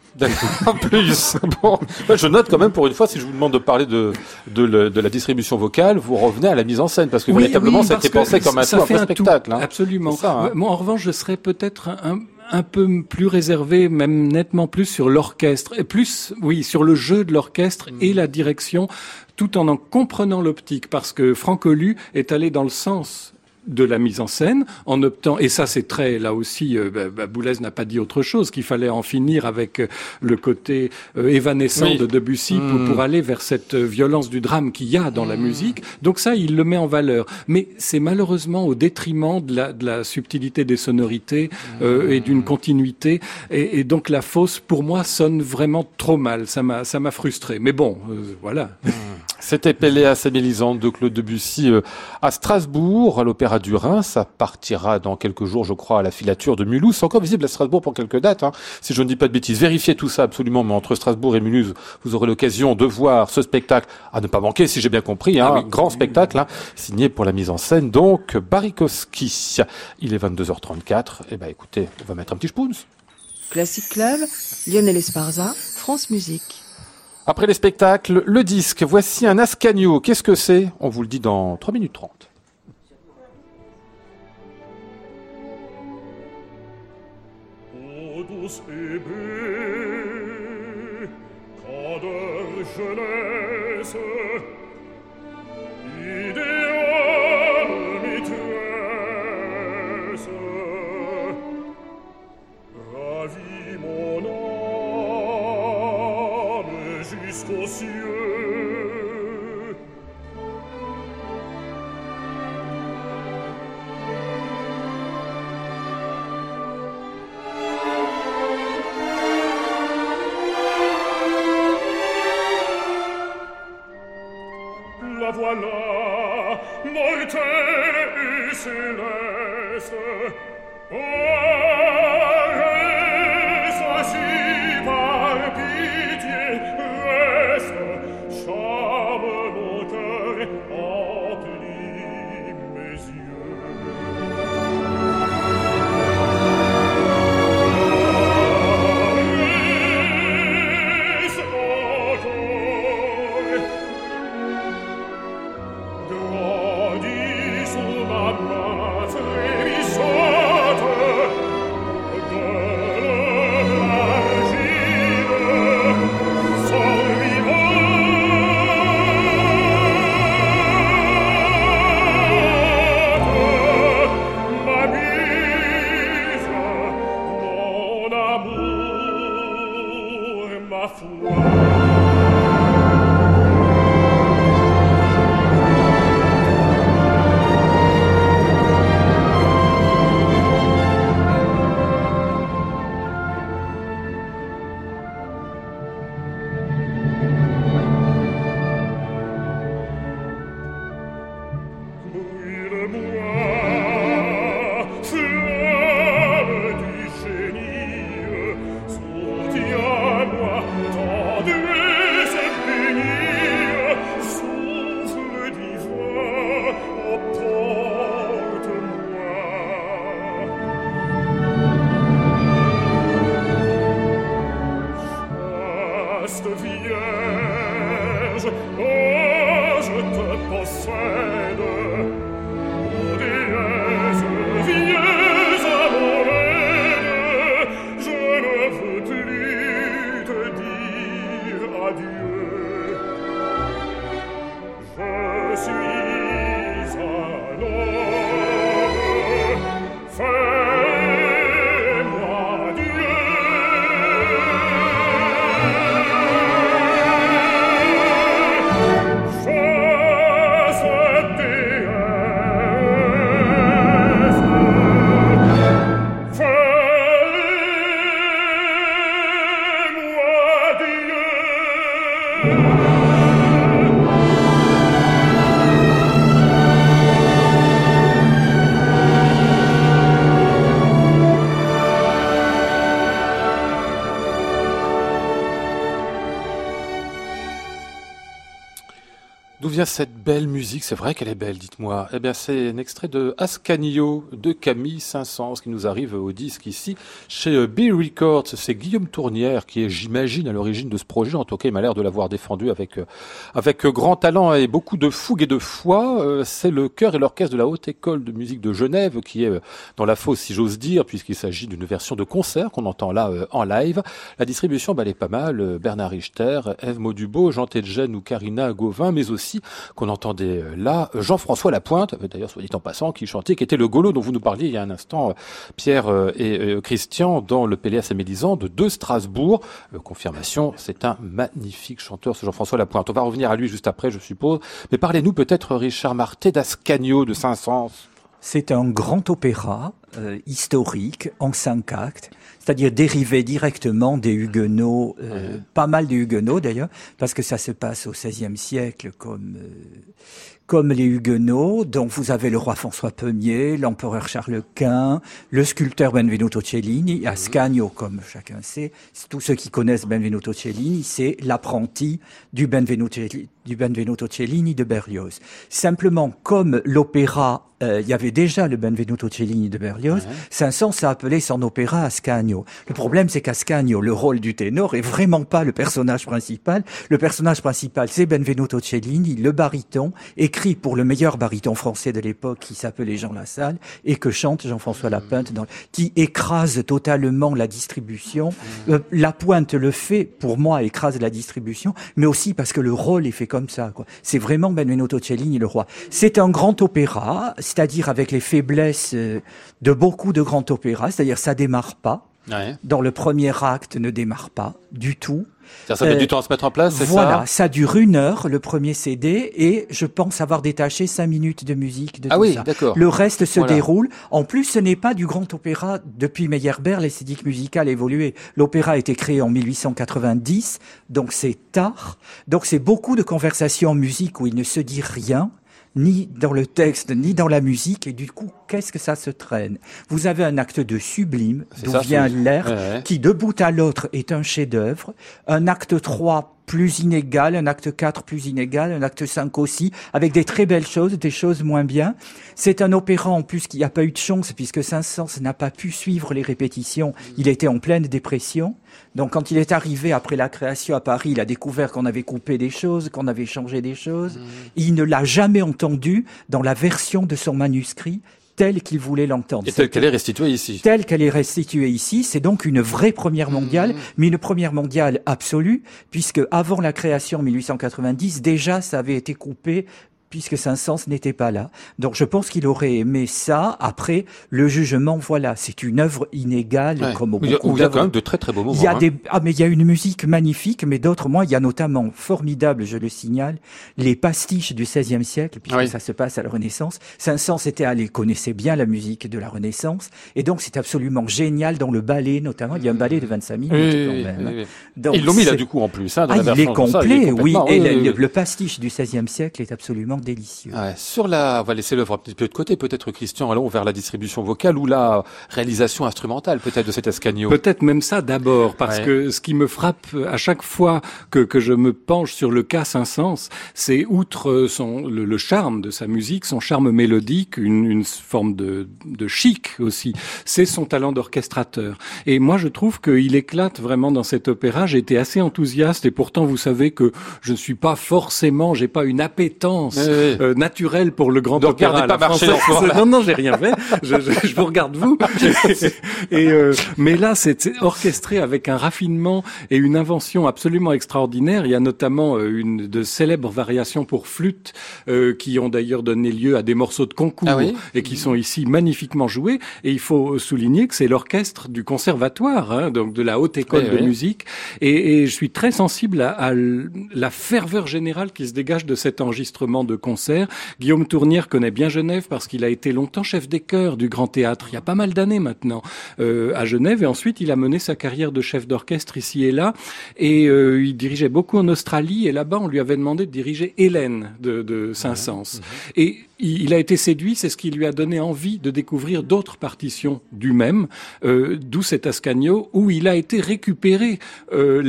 en plus, bon, je note quand même pour une fois, si je vous demande de parler de, de, de la distribution vocale, vous revenez à la mise en scène, parce que véritablement, ça a été pensé comme un, tout, un spectacle.
Hein. Absolument. Hein. Moi, en revanche, je serais peut-être un, un peu plus réservé, même nettement plus sur l'orchestre, et plus, oui, sur le jeu de l'orchestre et la direction, tout en en comprenant l'optique, parce que Franck Olu est allé dans le sens de la mise en scène en optant et ça c'est très là aussi euh, bah, bah, Boulez n'a pas dit autre chose qu'il fallait en finir avec euh, le côté euh, évanescent de Debussy pour, hmm. pour, aller vers cette violence du drame qu'il y a dans la hmm. musique. Donc ça il le met en valeur. Mais c'est malheureusement au détriment de la, de la subtilité des sonorités euh, et d'une continuité. Et, et, donc la fausse pour moi sonne vraiment trop mal. Ça m'a ça m'a frustré. Mais bon voilà. Hmm.
C'était Péléas et Mélisande de Claude Debussy euh, à Strasbourg, à l'Opéra du Rhin. Ça partira dans quelques jours, je crois, à la filature de Mulhouse. C'est encore visible à Strasbourg pour quelques dates, hein, si je ne dis pas de bêtises. Vérifiez tout ça absolument, mais entre Strasbourg et Mulhouse, vous aurez l'occasion de voir ce spectacle à ne pas manquer, si j'ai bien compris. Hein, ah Grand spectacle, hein, signé pour la mise en scène, donc Barikowski. Il est 22h34. Eh ben, écoutez, on va mettre un petit spoons.
Classic Club, Lionel Esparza, France Musique.
Après les spectacles, le disque. Voici un Ascanio. Qu'est-ce que c'est? On vous le dit dans 3 minutes 30. la morte is lesa belle musique C'est vrai qu'elle est belle, dites-moi. Eh bien, c'est un extrait de Ascanio de Camille 500, qui nous arrive au disque ici chez euh, B Records. C'est Guillaume Tournière qui est, j'imagine, à l'origine de ce projet. En tout cas, il m'a l'air de l'avoir défendu avec euh, avec grand talent et beaucoup de fougue et de foi. Euh, c'est le chœur et l'orchestre de la Haute École de musique de Genève qui est dans la fosse, si j'ose dire, puisqu'il s'agit d'une version de concert qu'on entend là en live. La distribution, bah, elle est pas mal. Bernard Richter, Eve Maudubo, Jean Tedjen ou Karina Gauvin, mais aussi qu'on entendait euh, là, Jean-François Lapointe, euh, d'ailleurs soit dit en passant, qui chantait, qui était le golo dont vous nous parliez il y a un instant, euh, Pierre et Christian, dans le PLS à Mélisande de Strasbourg. confirmation, c'est un magnifique chanteur, ce Jean-François Lapointe. On va revenir à lui juste après, je suppose. Mais parlez-nous peut-être, Richard Marté, d'Ascagno de Saint-Saëns.
C'est un grand opéra historique en cinq actes c'est-à-dire dérivé directement des Huguenots, euh, pas mal des Huguenots d'ailleurs, parce que ça se passe au XVIe siècle comme euh, comme les Huguenots. Donc vous avez le roi François Ier, l'empereur Charles Quint, le sculpteur Benvenuto Cellini. Ascanio, comme chacun sait. Tous ceux qui connaissent Benvenuto Cellini, c'est l'apprenti du Benvenuto, du Benvenuto Cellini de Berlioz. Simplement, comme l'opéra euh, il y avait déjà le Benvenuto Cellini de Berlioz. Saint-Saëns a appelé son opéra Ascanio. Le problème, c'est qu'Ascanio, le rôle du ténor, est vraiment pas le personnage principal. Le personnage principal, c'est Benvenuto Cellini, le baryton, écrit pour le meilleur baryton français de l'époque, qui s'appelait Jean Lassalle, et que chante Jean-François mmh. Lapointe, dans, qui écrase totalement la distribution. Mmh. Euh, Lapointe le fait, pour moi, écrase la distribution, mais aussi parce que le rôle est fait comme ça. C'est vraiment Benvenuto Cellini, le roi. C'est un grand opéra c'est-à-dire avec les faiblesses euh, de beaucoup de grands opéras, c'est-à-dire ça démarre pas. Dans le premier acte, ne démarre pas du tout.
Ça met du temps à se mettre en place, c'est
ça Voilà, ça dure une heure, le premier CD, et je pense avoir détaché cinq minutes de musique de
ah
tout
oui,
d'accord. Le reste se déroule. En plus, ce n'est pas du grand opéra. Depuis Meyerbeer, l'esthétique musicale a évolué. L'opéra a été créé en 1890, donc c'est tard. Donc c'est beaucoup de conversations en musique où il ne se dit rien ni dans le texte, ni dans la musique, et du coup, qu'est-ce que ça se traîne? Vous avez un acte de sublime, d'où vient l'air, qui de bout à l'autre est un chef-d'œuvre, un acte 3 plus inégal, un acte 4 plus inégal, un acte 5 aussi, avec des très belles choses, des choses moins bien. C'est un opéra en plus qui n'a pas eu de chance puisque Saint-Saëns n'a pas pu suivre les répétitions. Il était en pleine dépression. Donc quand il est arrivé après la création à Paris, il a découvert qu'on avait coupé des choses, qu'on avait changé des choses. Mmh. Il ne l'a jamais entendu dans la version de son manuscrit telle qu'il voulait l'entendre.
Et telle qu'elle est restituée ici.
Telle qu'elle est restituée ici, c'est donc une vraie première mmh. mondiale, mais une première mondiale absolue, puisque avant la création en 1890, déjà ça avait été coupé puisque Saint-Saëns n'était pas là. Donc je pense qu'il aurait aimé ça. Après, le jugement, voilà, c'est une œuvre inégale comme
beaucoup Il y a, quand même de très très beaux moments.
Il y a hein. des ah mais il y a une musique magnifique, mais d'autres moi il y a notamment formidable, je le signale, les pastiches du XVIe siècle, puisque ça se passe à la Renaissance. Saint-Saëns était allé, connaissait bien la musique de la Renaissance, et donc c'est absolument génial dans le ballet notamment. Il y a un ballet de 25 minutes quand même.
Ils l'ont mis là du coup en plus. Hein, dans
ah,
la
il est complet, oui. Et le, pastiche du XVIe siècle est absolument délicieux.
sur la, on va laisser l'œuvre un petit peu de côté, peut-être Christian, allons vers la distribution vocale ou la réalisation instrumentale peut-être de cet Ascanio.
Peut-être même ça d'abord, parce que ce qui me frappe à chaque fois que, que je me penche sur le cas Saint-Saëns, c'est outre son, le, charme de sa musique, son charme mélodique, une, une forme de, de chic aussi, c'est son talent d'orchestrateur. Et moi je trouve qu'il éclate vraiment dans cet opéra. J'ai été assez enthousiaste et pourtant vous savez que je ne suis pas forcément, j'ai pas une appétence euh, naturelle pour le grand
Donc,
opéra.
Pas
non, non, j'ai rien fait. Je, je, je, vous regarde vous. *laughs* et euh, mais là, c'est orchestré avec un raffinement et une invention absolument extraordinaire. Il y a notamment euh, une de célèbres variations pour flûte qui ont d'ailleurs donné lieu à des morceaux de concours ah et qui sont ici magnifiquement joués. Et il faut souligner que c'est l'orchestre du conservatoire, hein, donc de la haute école de musique. Et, et, je suis très sensible à, à la ferveur générale qui se dégage de cet enregistrement de concert. Guillaume Tournière connaît bien Genève parce qu'il a été longtemps chef des chœurs du Grand Théâtre, il y a pas mal d'années maintenant, euh, à Genève. Et ensuite, il a mené sa carrière de chef d'orchestre ici et là. Et euh, il dirigeait beaucoup en Australie. Et là-bas, on lui avait demandé de diriger Hélène de, de Saint-Saëns. Et il a été séduit, c'est ce qui lui a donné envie de découvrir d'autres partitions du même, euh, d'où cet Ascanio, où il a été récupéré euh,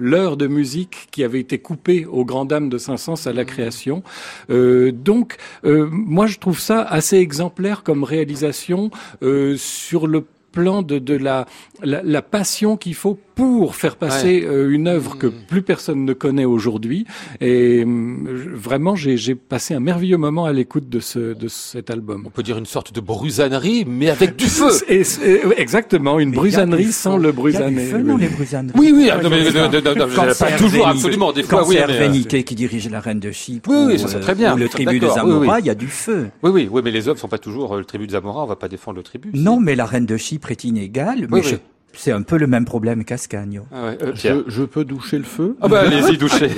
l'heure de musique qui avait été coupée aux grandes dames de Saint-Saëns à la création. Euh, donc, euh, moi, je trouve ça assez exemplaire comme réalisation euh, sur le plan de, la, la passion qu'il faut pour faire passer euh, une œuvre que hmm. plus personne ne connaît aujourd'hui. Et hum, vraiment, j'ai passé un merveilleux moment à l'écoute de, ce, de cet album.
On peut dire une sorte de brusanerie, mais avec du feu. *laughs*
Et, exactement, une brusanerie sans le brusané.
les brusaneries.
Oui, oui, non, mais, pas toujours, absolument. Des fois,
oui. C'est qui dirige la reine de Chypre.
Oui, oui, ça très bien.
Ou le tribu de Zamora, il y a du feu.
Oui, oui, oui, mais les œuvres sont pas toujours euh, le tribu de Zamora. On va pas défendre le tribu.
Non, mais la reine de Chypre est inégale. Mais c'est un peu le même problème qu'Ascagno.
Ah ouais, euh, je, peux doucher le feu?
Ah bah *laughs* allez-y, douchez.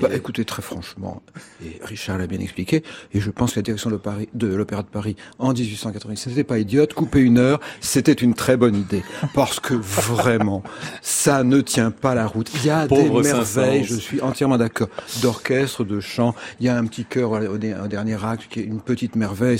bah, écoutez, très franchement, et Richard l'a bien expliqué, et je pense que la direction de Paris, de l'Opéra de Paris en 1886 n'était pas idiote. Couper une heure, c'était une très bonne idée, parce que vraiment, ça ne tient pas la route. Il y a des merveilles, je suis entièrement d'accord, d'orchestre, de chant. Il y a un petit chœur au, dernier acte qui est une petite merveille.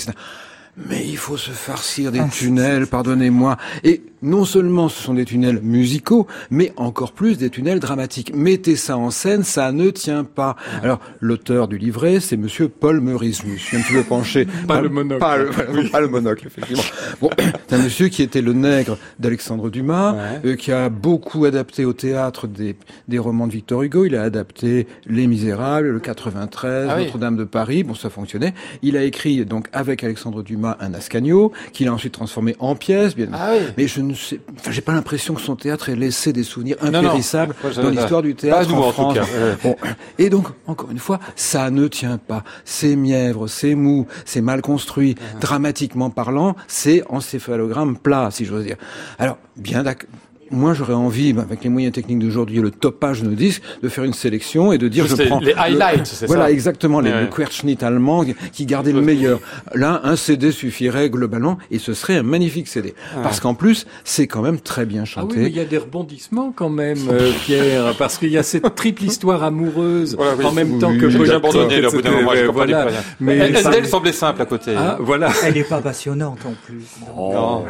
Mais il faut se farcir des ah, tunnels, pardonnez-moi. Et non seulement ce sont des tunnels musicaux, mais encore plus des tunnels dramatiques. Mettez ça en scène, ça ne tient pas. Alors, l'auteur du livret, c'est monsieur Paul Meurice. Je suis un petit peu penché. *laughs*
pas, le monocle.
Pas le, monocle, effectivement. Bon, *coughs* c'est un monsieur qui était le nègre d'Alexandre Dumas, euh, qui a beaucoup adapté au théâtre des, des romans de Victor Hugo. Il a adapté Les Misérables, le 93, ah Notre-Dame de Paris. Bon, ça fonctionnait. Il a écrit, donc, avec Alexandre Dumas, un Ascanio, qu'il a ensuite transformé en pièce. Bien...
Ah oui.
Mais je ne sais, enfin, j'ai pas l'impression que son théâtre ait laissé des souvenirs impérissables dans l'histoire du théâtre en, France. Bon. Et donc, encore une fois, ça ne tient pas. C'est mièvre, c'est mou, c'est mal construit. Dramatiquement parlant, c'est encéphalogramme plat, si j'ose dire. Alors, bien d'accord moi, j'aurais envie, bah, avec les moyens techniques d'aujourd'hui, le topage de disque, de faire une sélection et de dire
je prends les highlights, c'est
ça Voilà, exactement, les, le Querschnitt allemand qui gardait le meilleur. Là, un CD suffirait globalement et ce serait un magnifique CD. Parce qu'en plus, c'est quand même très bien chanté.
Ah oui, mais il y a des rebondissements quand même, euh, Pierre, parce qu'il y a cette triple histoire amoureuse en même temps que
j'ai abandonné au bout d'un moment, je voilà. Mais elle, semblait simple à côté.
Ah, voilà.
Elle n'est pas passionnante en plus.
Non.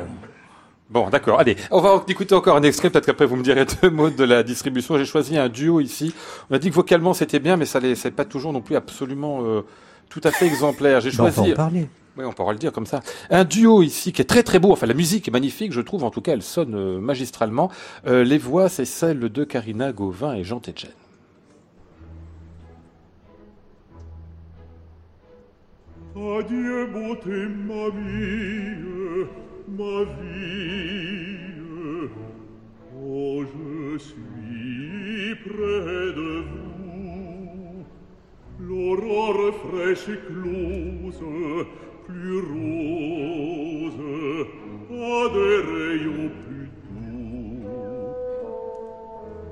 Bon, d'accord. Allez, on va écouter encore un extrait. Peut-être qu'après vous me direz *laughs* deux mots de la distribution. J'ai choisi un duo ici. On a dit que vocalement c'était bien, mais ça n'est pas toujours non plus absolument euh, tout à fait exemplaire. J'ai *laughs* choisi.
On peut en parler.
Oui, on pourra le dire comme ça. Un duo ici qui est très très beau. Enfin, la musique est magnifique, je trouve. En tout cas, elle sonne euh, magistralement. Euh, les voix, c'est celle de Karina Gauvin et Jean Tetchen.
Adieu, beauté, ma vie ma vie. Oh, je suis près de vous. L'aurore fraîche et plus rose, a des rayons plus doux.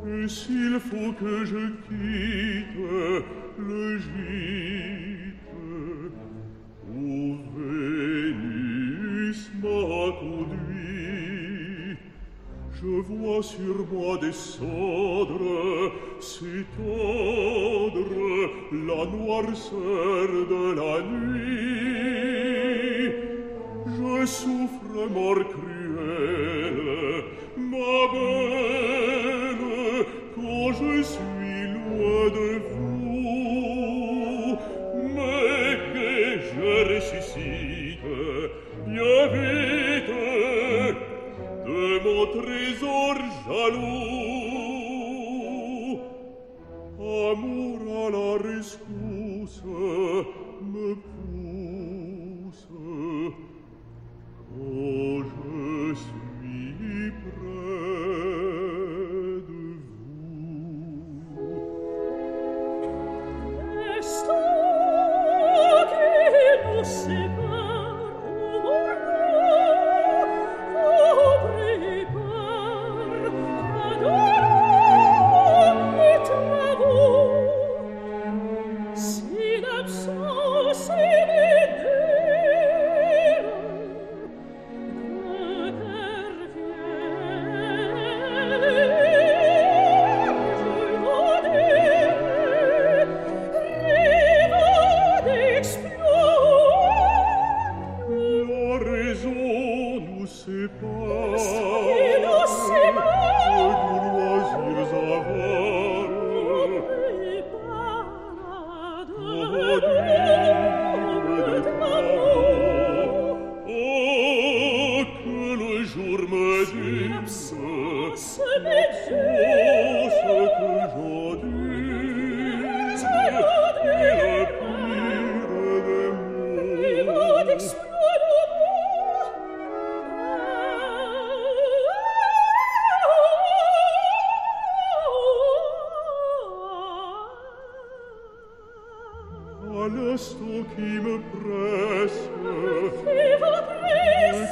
Et s'il faut que je quitte le gîte, où venir m'accoudit. Je vois sur moi descendre, s'étendre la noirceur de la nuit. Je souffre mort cruelle, ma belle,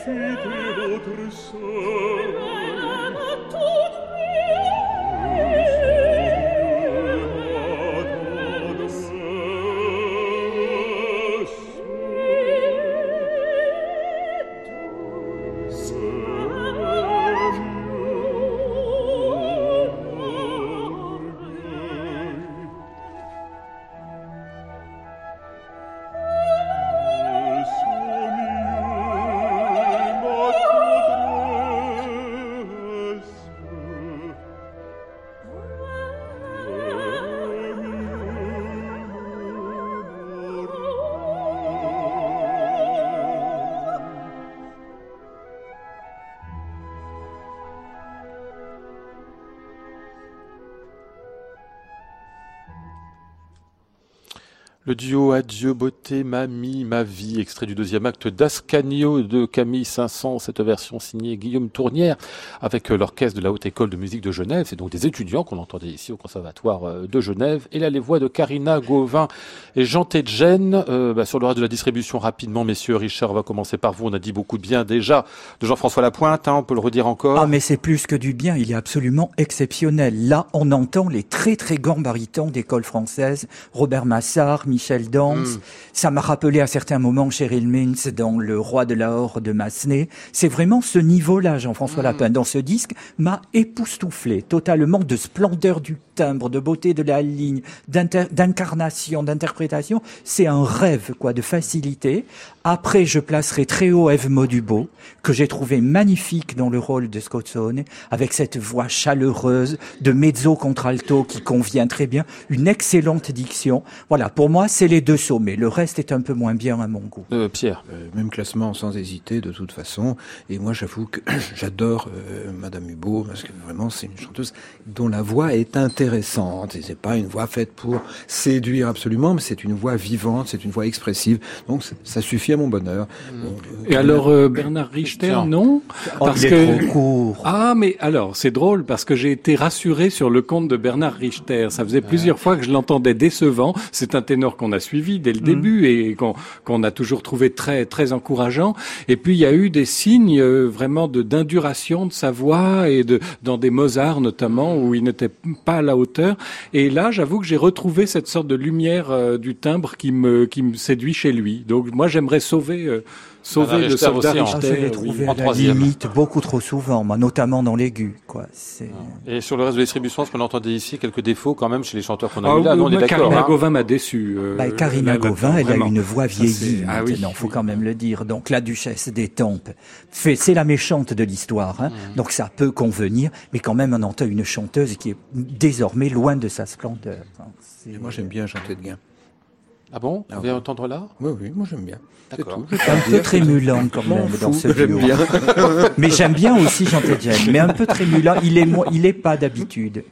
quitter notre sort
Le duo Adieu beauté, mamie, ma vie, extrait du deuxième acte d'Ascanio de Camille 500, cette version signée Guillaume Tournière avec euh, l'orchestre de la Haute École de Musique de Genève. C'est donc des étudiants qu'on entendait ici au Conservatoire euh, de Genève. Et là, les voix de Karina Gauvin et Jean Tedjen. Euh, bah, sur le reste de la distribution, rapidement, messieurs, Richard, on va commencer par vous. On a dit beaucoup de bien déjà de Jean-François Lapointe, hein, on peut le redire encore.
Ah, mais c'est plus que du bien, il est absolument exceptionnel. Là, on entend les très très grands barytons d'école française, Robert Massard, Danse.
Mm.
Ça m'a rappelé à certains moments Cheryl Mintz dans Le Roi de la Horde de Massenet. C'est vraiment ce niveau-là, Jean-François
Mm.
Lapin, dans ce disque, m'a époustouflé totalement de splendeur du timbre, de beauté de la ligne, d'incarnation, d'interprétation. C'est un rêve, quoi, de facilité. Après, je placerai très haut Eve Modubo, que j'ai trouvé magnifique dans le rôle de Scozzone, avec cette voix chaleureuse de mezzo contralto qui convient très bien, une excellente diction. Voilà, pour moi, c'est les deux sommets. Le reste est un peu moins bien à mon goût.
Euh, Pierre.
Euh, même classement sans hésiter de toute façon. Et moi j'avoue que *clears throat* j'adore euh, Madame Hubo parce que vraiment c'est une chanteuse dont la voix est intéressante intéressante. Et c'est pas une voix faite pour séduire absolument, mais c'est une voix vivante, c'est une voix expressive. Donc ça suffit à mon bonheur.
Et alors euh, Bernard Richter, non?
Oh, Parce que trop court.
Ah, mais alors c'est drôle parce que j'ai été rassuré sur le compte de Bernard Richter. Ça faisait plusieurs fois que je l'entendais décevant. C'est un ténor qu'on a suivi dès le mm. début et qu'on a toujours trouvé très très encourageant. Et puis il y a eu des signes euh, vraiment de d'induration de sa voix et de dans des Mozart notamment où il n'était pas à la Et là, j'avoue que j'ai retrouvé cette sorte de lumière euh, du timbre qui me qui me séduit chez lui. Donc moi j'aimerais sauver euh, sauver le soldat Richter.
trouvé à la limite beaucoup trop souvent, moi, notamment dans l'aigu. Quoi.
Et sur le reste de distribution, ce qu'on entendait ici, quelques défauts quand même chez les chanteurs qu'on a ah, eu là. Non, on est d'accord.
Karina
hein.
Gauvin m'a déçu.
Euh, bah, Karina Gauvin, elle a une voix vieillie. Ah, oui. faut quand même le dire. Donc la duchesse des Tempes, c'est la méchante de l'histoire. Hein. Mmh. Donc ça peut convenir, mais quand même on entend une chanteuse qui est désormais loin de sa splendeur.
moi j'aime bien chanter de gain.
Ah bon Vous voulez entendre là
Oui, oui, moi j'aime bien.
D'accord. Un peu trémulant quand même dans ce duo. Bien. mais j'aime bien aussi Jean Tedjen, mais un peu trémulant. Il est, il est pas d'habitude.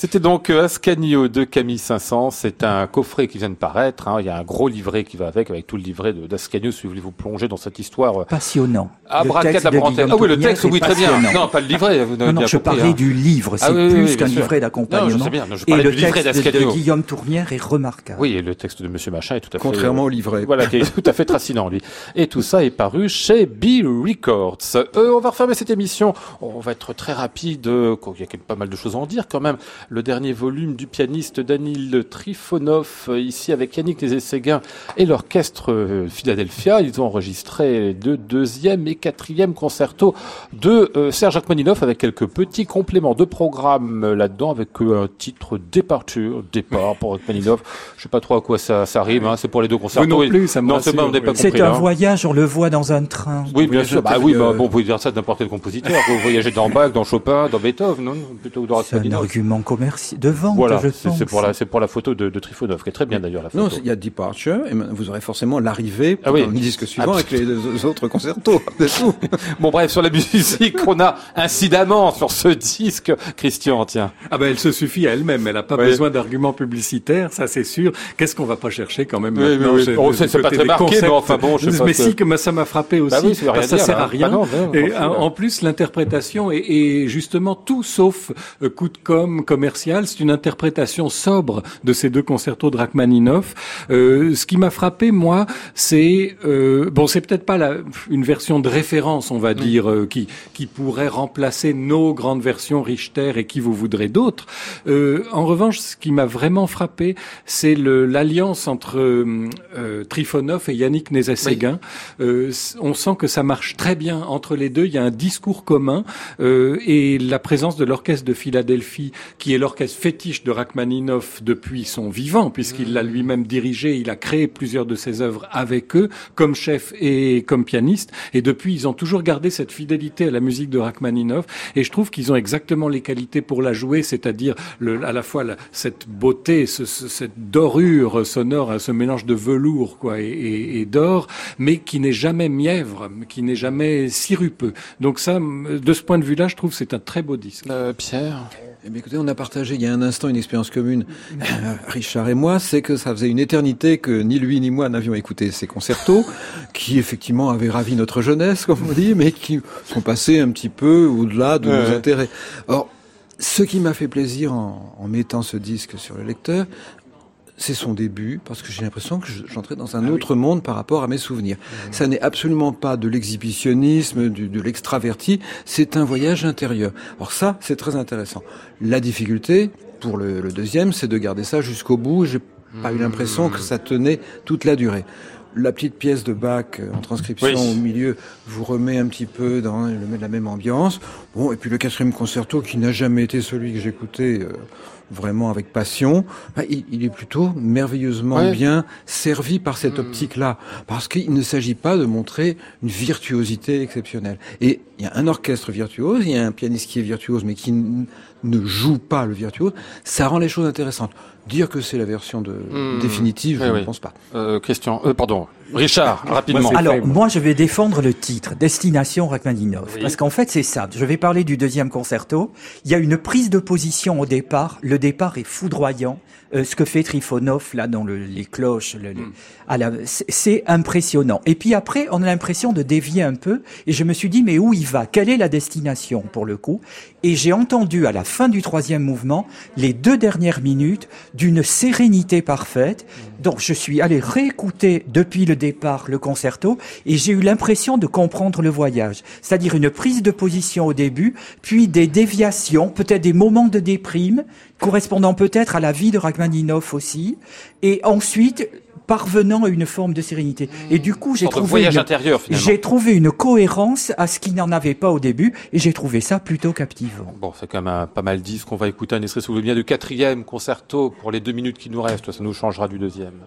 C'était donc euh, Ascanio de Camille 500. C'est un coffret qui vient de paraître. Hein. Il y a un gros livret qui va avec, avec tout le livret d'Ascanio, si vous voulez vous plonger dans cette histoire. Euh,
Passionnant.
Ah, Ah oui, le texte, oui, très bien. Non, pas le livret. Vous
non, non, je parlais hein. du livre. C'est ah plus qu'un livret d'accompagnement.
Et
le texte de Guillaume Tournière est remarquable.
Oui, et le texte de Monsieur Machin est tout à
fait... Contrairement au livret.
Voilà, qui est tout à fait tracinant, lui. Et tout ça est paru chez B Records. Euh, on va refermer cette émission. On va être très rapide. Il y a pas mal de choses à en dire quand même. Le dernier volume du pianiste Danil Trifonov, euh, ici avec Yannick Nézé-Séguin et l'orchestre euh, Philadelphia. Ils ont enregistré le deuxième et quatrième concerto de euh, Serge Rachmaninoff avec quelques petits compléments de programme là-dedans avec un titre Départure, départ pour Rachmaninoff. Je sais pas trop à quoi ça, ça rime, hein. c'est pour les deux concertos.
non plus, ça
non, c'est un hein. voyage, on le voit dans un train.
Oui, bien sûr. Bah oui, bah, bon, vous pouvez dire ça de n'importe quel compositeur. vous voyagez dans Bach, dans Chopin, dans Beethoven, non
Plutôt que dans C'est un argument commercial de vente,
voilà,
C'est
pour la, c'est pour la photo de, de Trifonov, qui est très bien d'ailleurs la photo.
Non, il y a Departure, et vous aurez forcément l'arrivée ah oui. dans le disque suivant avec les autres concertos. *laughs* *laughs*
bon bref, sur la musique, on a incidemment sur ce disque, Christian, tiens.
Ah ben elle se suffit à elle-même, elle n'a pas besoin d'arguments publicitaires, ça c'est sûr. Qu'est-ce qu'on va pas chercher quand même maintenant
oui, C'est pas très marqué, mais enfin bon, je sais
Mais si, que ça m'a frappé bah aussi, bah ça sert à hein. rien. et en plus, l'interprétation est, justement tout sauf euh, coup de com commercial, c'est une interprétation sobre de ces deux concertos de Rachmaninoff. Euh, ce qui m'a frappé, moi, c'est euh, bon, c'est peut-être pas la, une version de référence, on va dire, euh, qui qui pourrait remplacer nos grandes versions Richter et qui vous voudrez d'autres. Euh, en revanche, ce qui m'a vraiment frappé, c'est l'alliance entre euh, Trifonov et Yannick Nézet-Séguin. on sent que ça marche très bien entre les deux. Il y a un discours commun et la présence de l'orchestre de Philadelphie, qui est l'orchestre fétiche de Rachmaninoff depuis son vivant, puisqu'il l'a lui-même dirigé, il a créé plusieurs de ses œuvres avec eux, comme chef et comme pianiste. Et depuis, ils ont toujours gardé cette fidélité à la musique de Rachmaninoff. Et je trouve qu'ils ont exactement les qualités pour la jouer, c'est-à-dire à la fois cette beauté, ce, cette dorure sonore, ce mélange de velours quoi et, et d'or, mais qui n'est jamais mièvre, qui n'est jamais sirupeux. Donc ça, de ce point de vue-là, je trouve c'est un très beau disque.
Euh, Pierre?
Eh écoutez, on a partagé il y a un instant une expérience commune, euh, Richard et moi, c'est que ça faisait une éternité que ni lui ni moi n'avions écouté ces concertos, qui effectivement avaient ravi notre jeunesse, comme on dit, mais qui sont passés un petit peu au-delà de nos intérêts. Or, ce qui m'a fait plaisir en, en, mettant ce disque sur le lecteur, c'est son début, parce que j'ai l'impression que j'entrais dans un ah autre monde par rapport à mes souvenirs. Mmh. Ça n'est absolument pas de l'exhibitionnisme, de l'extraverti, c'est un voyage intérieur. Alors ça, c'est très intéressant. La difficulté, pour le, deuxième, c'est de garder ça jusqu'au bout. J'ai pas eu l'impression que ça tenait toute la durée la petite pièce de Bach euh, en transcription au milieu vous remet un petit peu dans la même ambiance. Bon, et puis le quatrième concerto qui n'a jamais été celui que j'écoutais euh, vraiment avec passion, bah, il, est plutôt merveilleusement bien servi par cette hmm. optique-là, parce qu'il ne s'agit pas de montrer une virtuosité exceptionnelle. Et il y a un orchestre virtuose, il y a un pianiste qui est virtuose, mais qui ne joue pas le virtuose, ça rend les choses intéressantes. Dire que c'est la version de, hmm. définitive, je ne pense pas.
Euh, question, euh, pardon, Richard, rapidement.
Alors, moi, je vais défendre le titre, Destination Rachmaninoff. Parce qu'en fait, c'est ça. Je vais parler du deuxième concerto. Il y a une prise de position au départ. Le départ est foudroyant. Euh, ce que fait Trifonov là dans le, les cloches, le, mm. c'est impressionnant. Et puis après, on a l'impression de dévier un peu. Et je me suis dit, mais où il va? Quelle est la destination pour le coup? Et j'ai entendu à la fin du troisième mouvement les deux dernières minutes d'une sérénité parfaite. Donc je suis allé réécouter depuis le départ le concerto et j'ai eu l'impression de comprendre le voyage. C'est-à-dire une prise de position au début, puis des déviations, peut-être des moments de déprime correspondant peut-être à la vie de Rachmaninoff aussi, et ensuite parvenant à une forme de sérénité. Et du coup, j'ai trouvé, une, j'ai trouvé une cohérence à ce qu'il n'en avait pas au début, et j'ai trouvé ça plutôt captivant.
Bon, c'est quand même pas mal dit ce qu'on va écouter un extrait sous le bien du quatrième concerto pour les deux minutes qui nous restent. Ça nous changera du deuxième.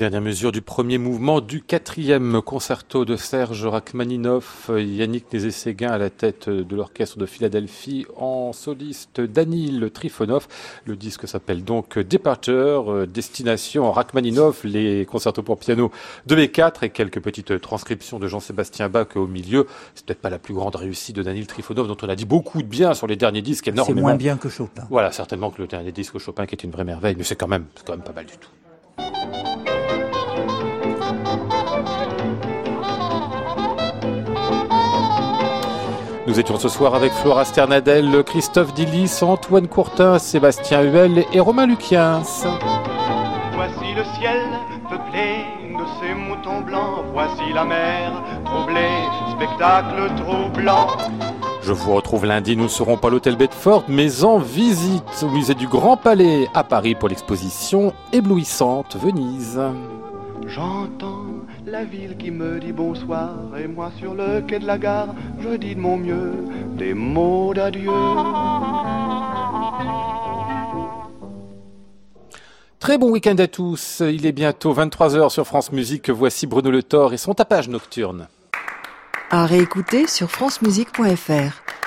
Dernière mesure du premier mouvement du quatrième concerto de Serge Rachmaninoff, Yannick Nézé-Séguin à la tête de l'orchestre de Philadelphie, en soliste Danil Trifonov. Le disque s'appelle donc Departure, Destination Rachmaninoff, les concertos pour piano de et 4 et quelques petites transcriptions de Jean-Sébastien Bach au milieu. C'est peut-être pas la plus grande réussite de Danil Trifonov, dont on a dit beaucoup de bien sur les derniers disques, énormément.
C'est moins bien que Chopin.
Voilà, certainement que le dernier disque Chopin qui est une vraie merveille, mais c'est quand même, c'est quand même pas mal du tout. Nous étions ce soir avec Flora Sternadel, Christophe Dillis, Antoine Courtin, Sébastien Huel et Romain Luquiens.
Voici le ciel peuplé de ces moutons blancs, voici la mer troublée, spectacle troublant.
Je vous retrouve lundi, nous ne serons pas à l'hôtel Bedford, mais en visite au musée du Grand Palais à Paris pour l'exposition éblouissante Venise.
J'entends la ville qui me dit bonsoir et moi sur le quai de la gare, je dis de mon mieux des mots d'adieu.
Très bon week-end à tous. Il est bientôt 23h sur France Musique. Voici Bruno Le Thor et son tapage nocturne.
À réécouter sur francemusique.fr.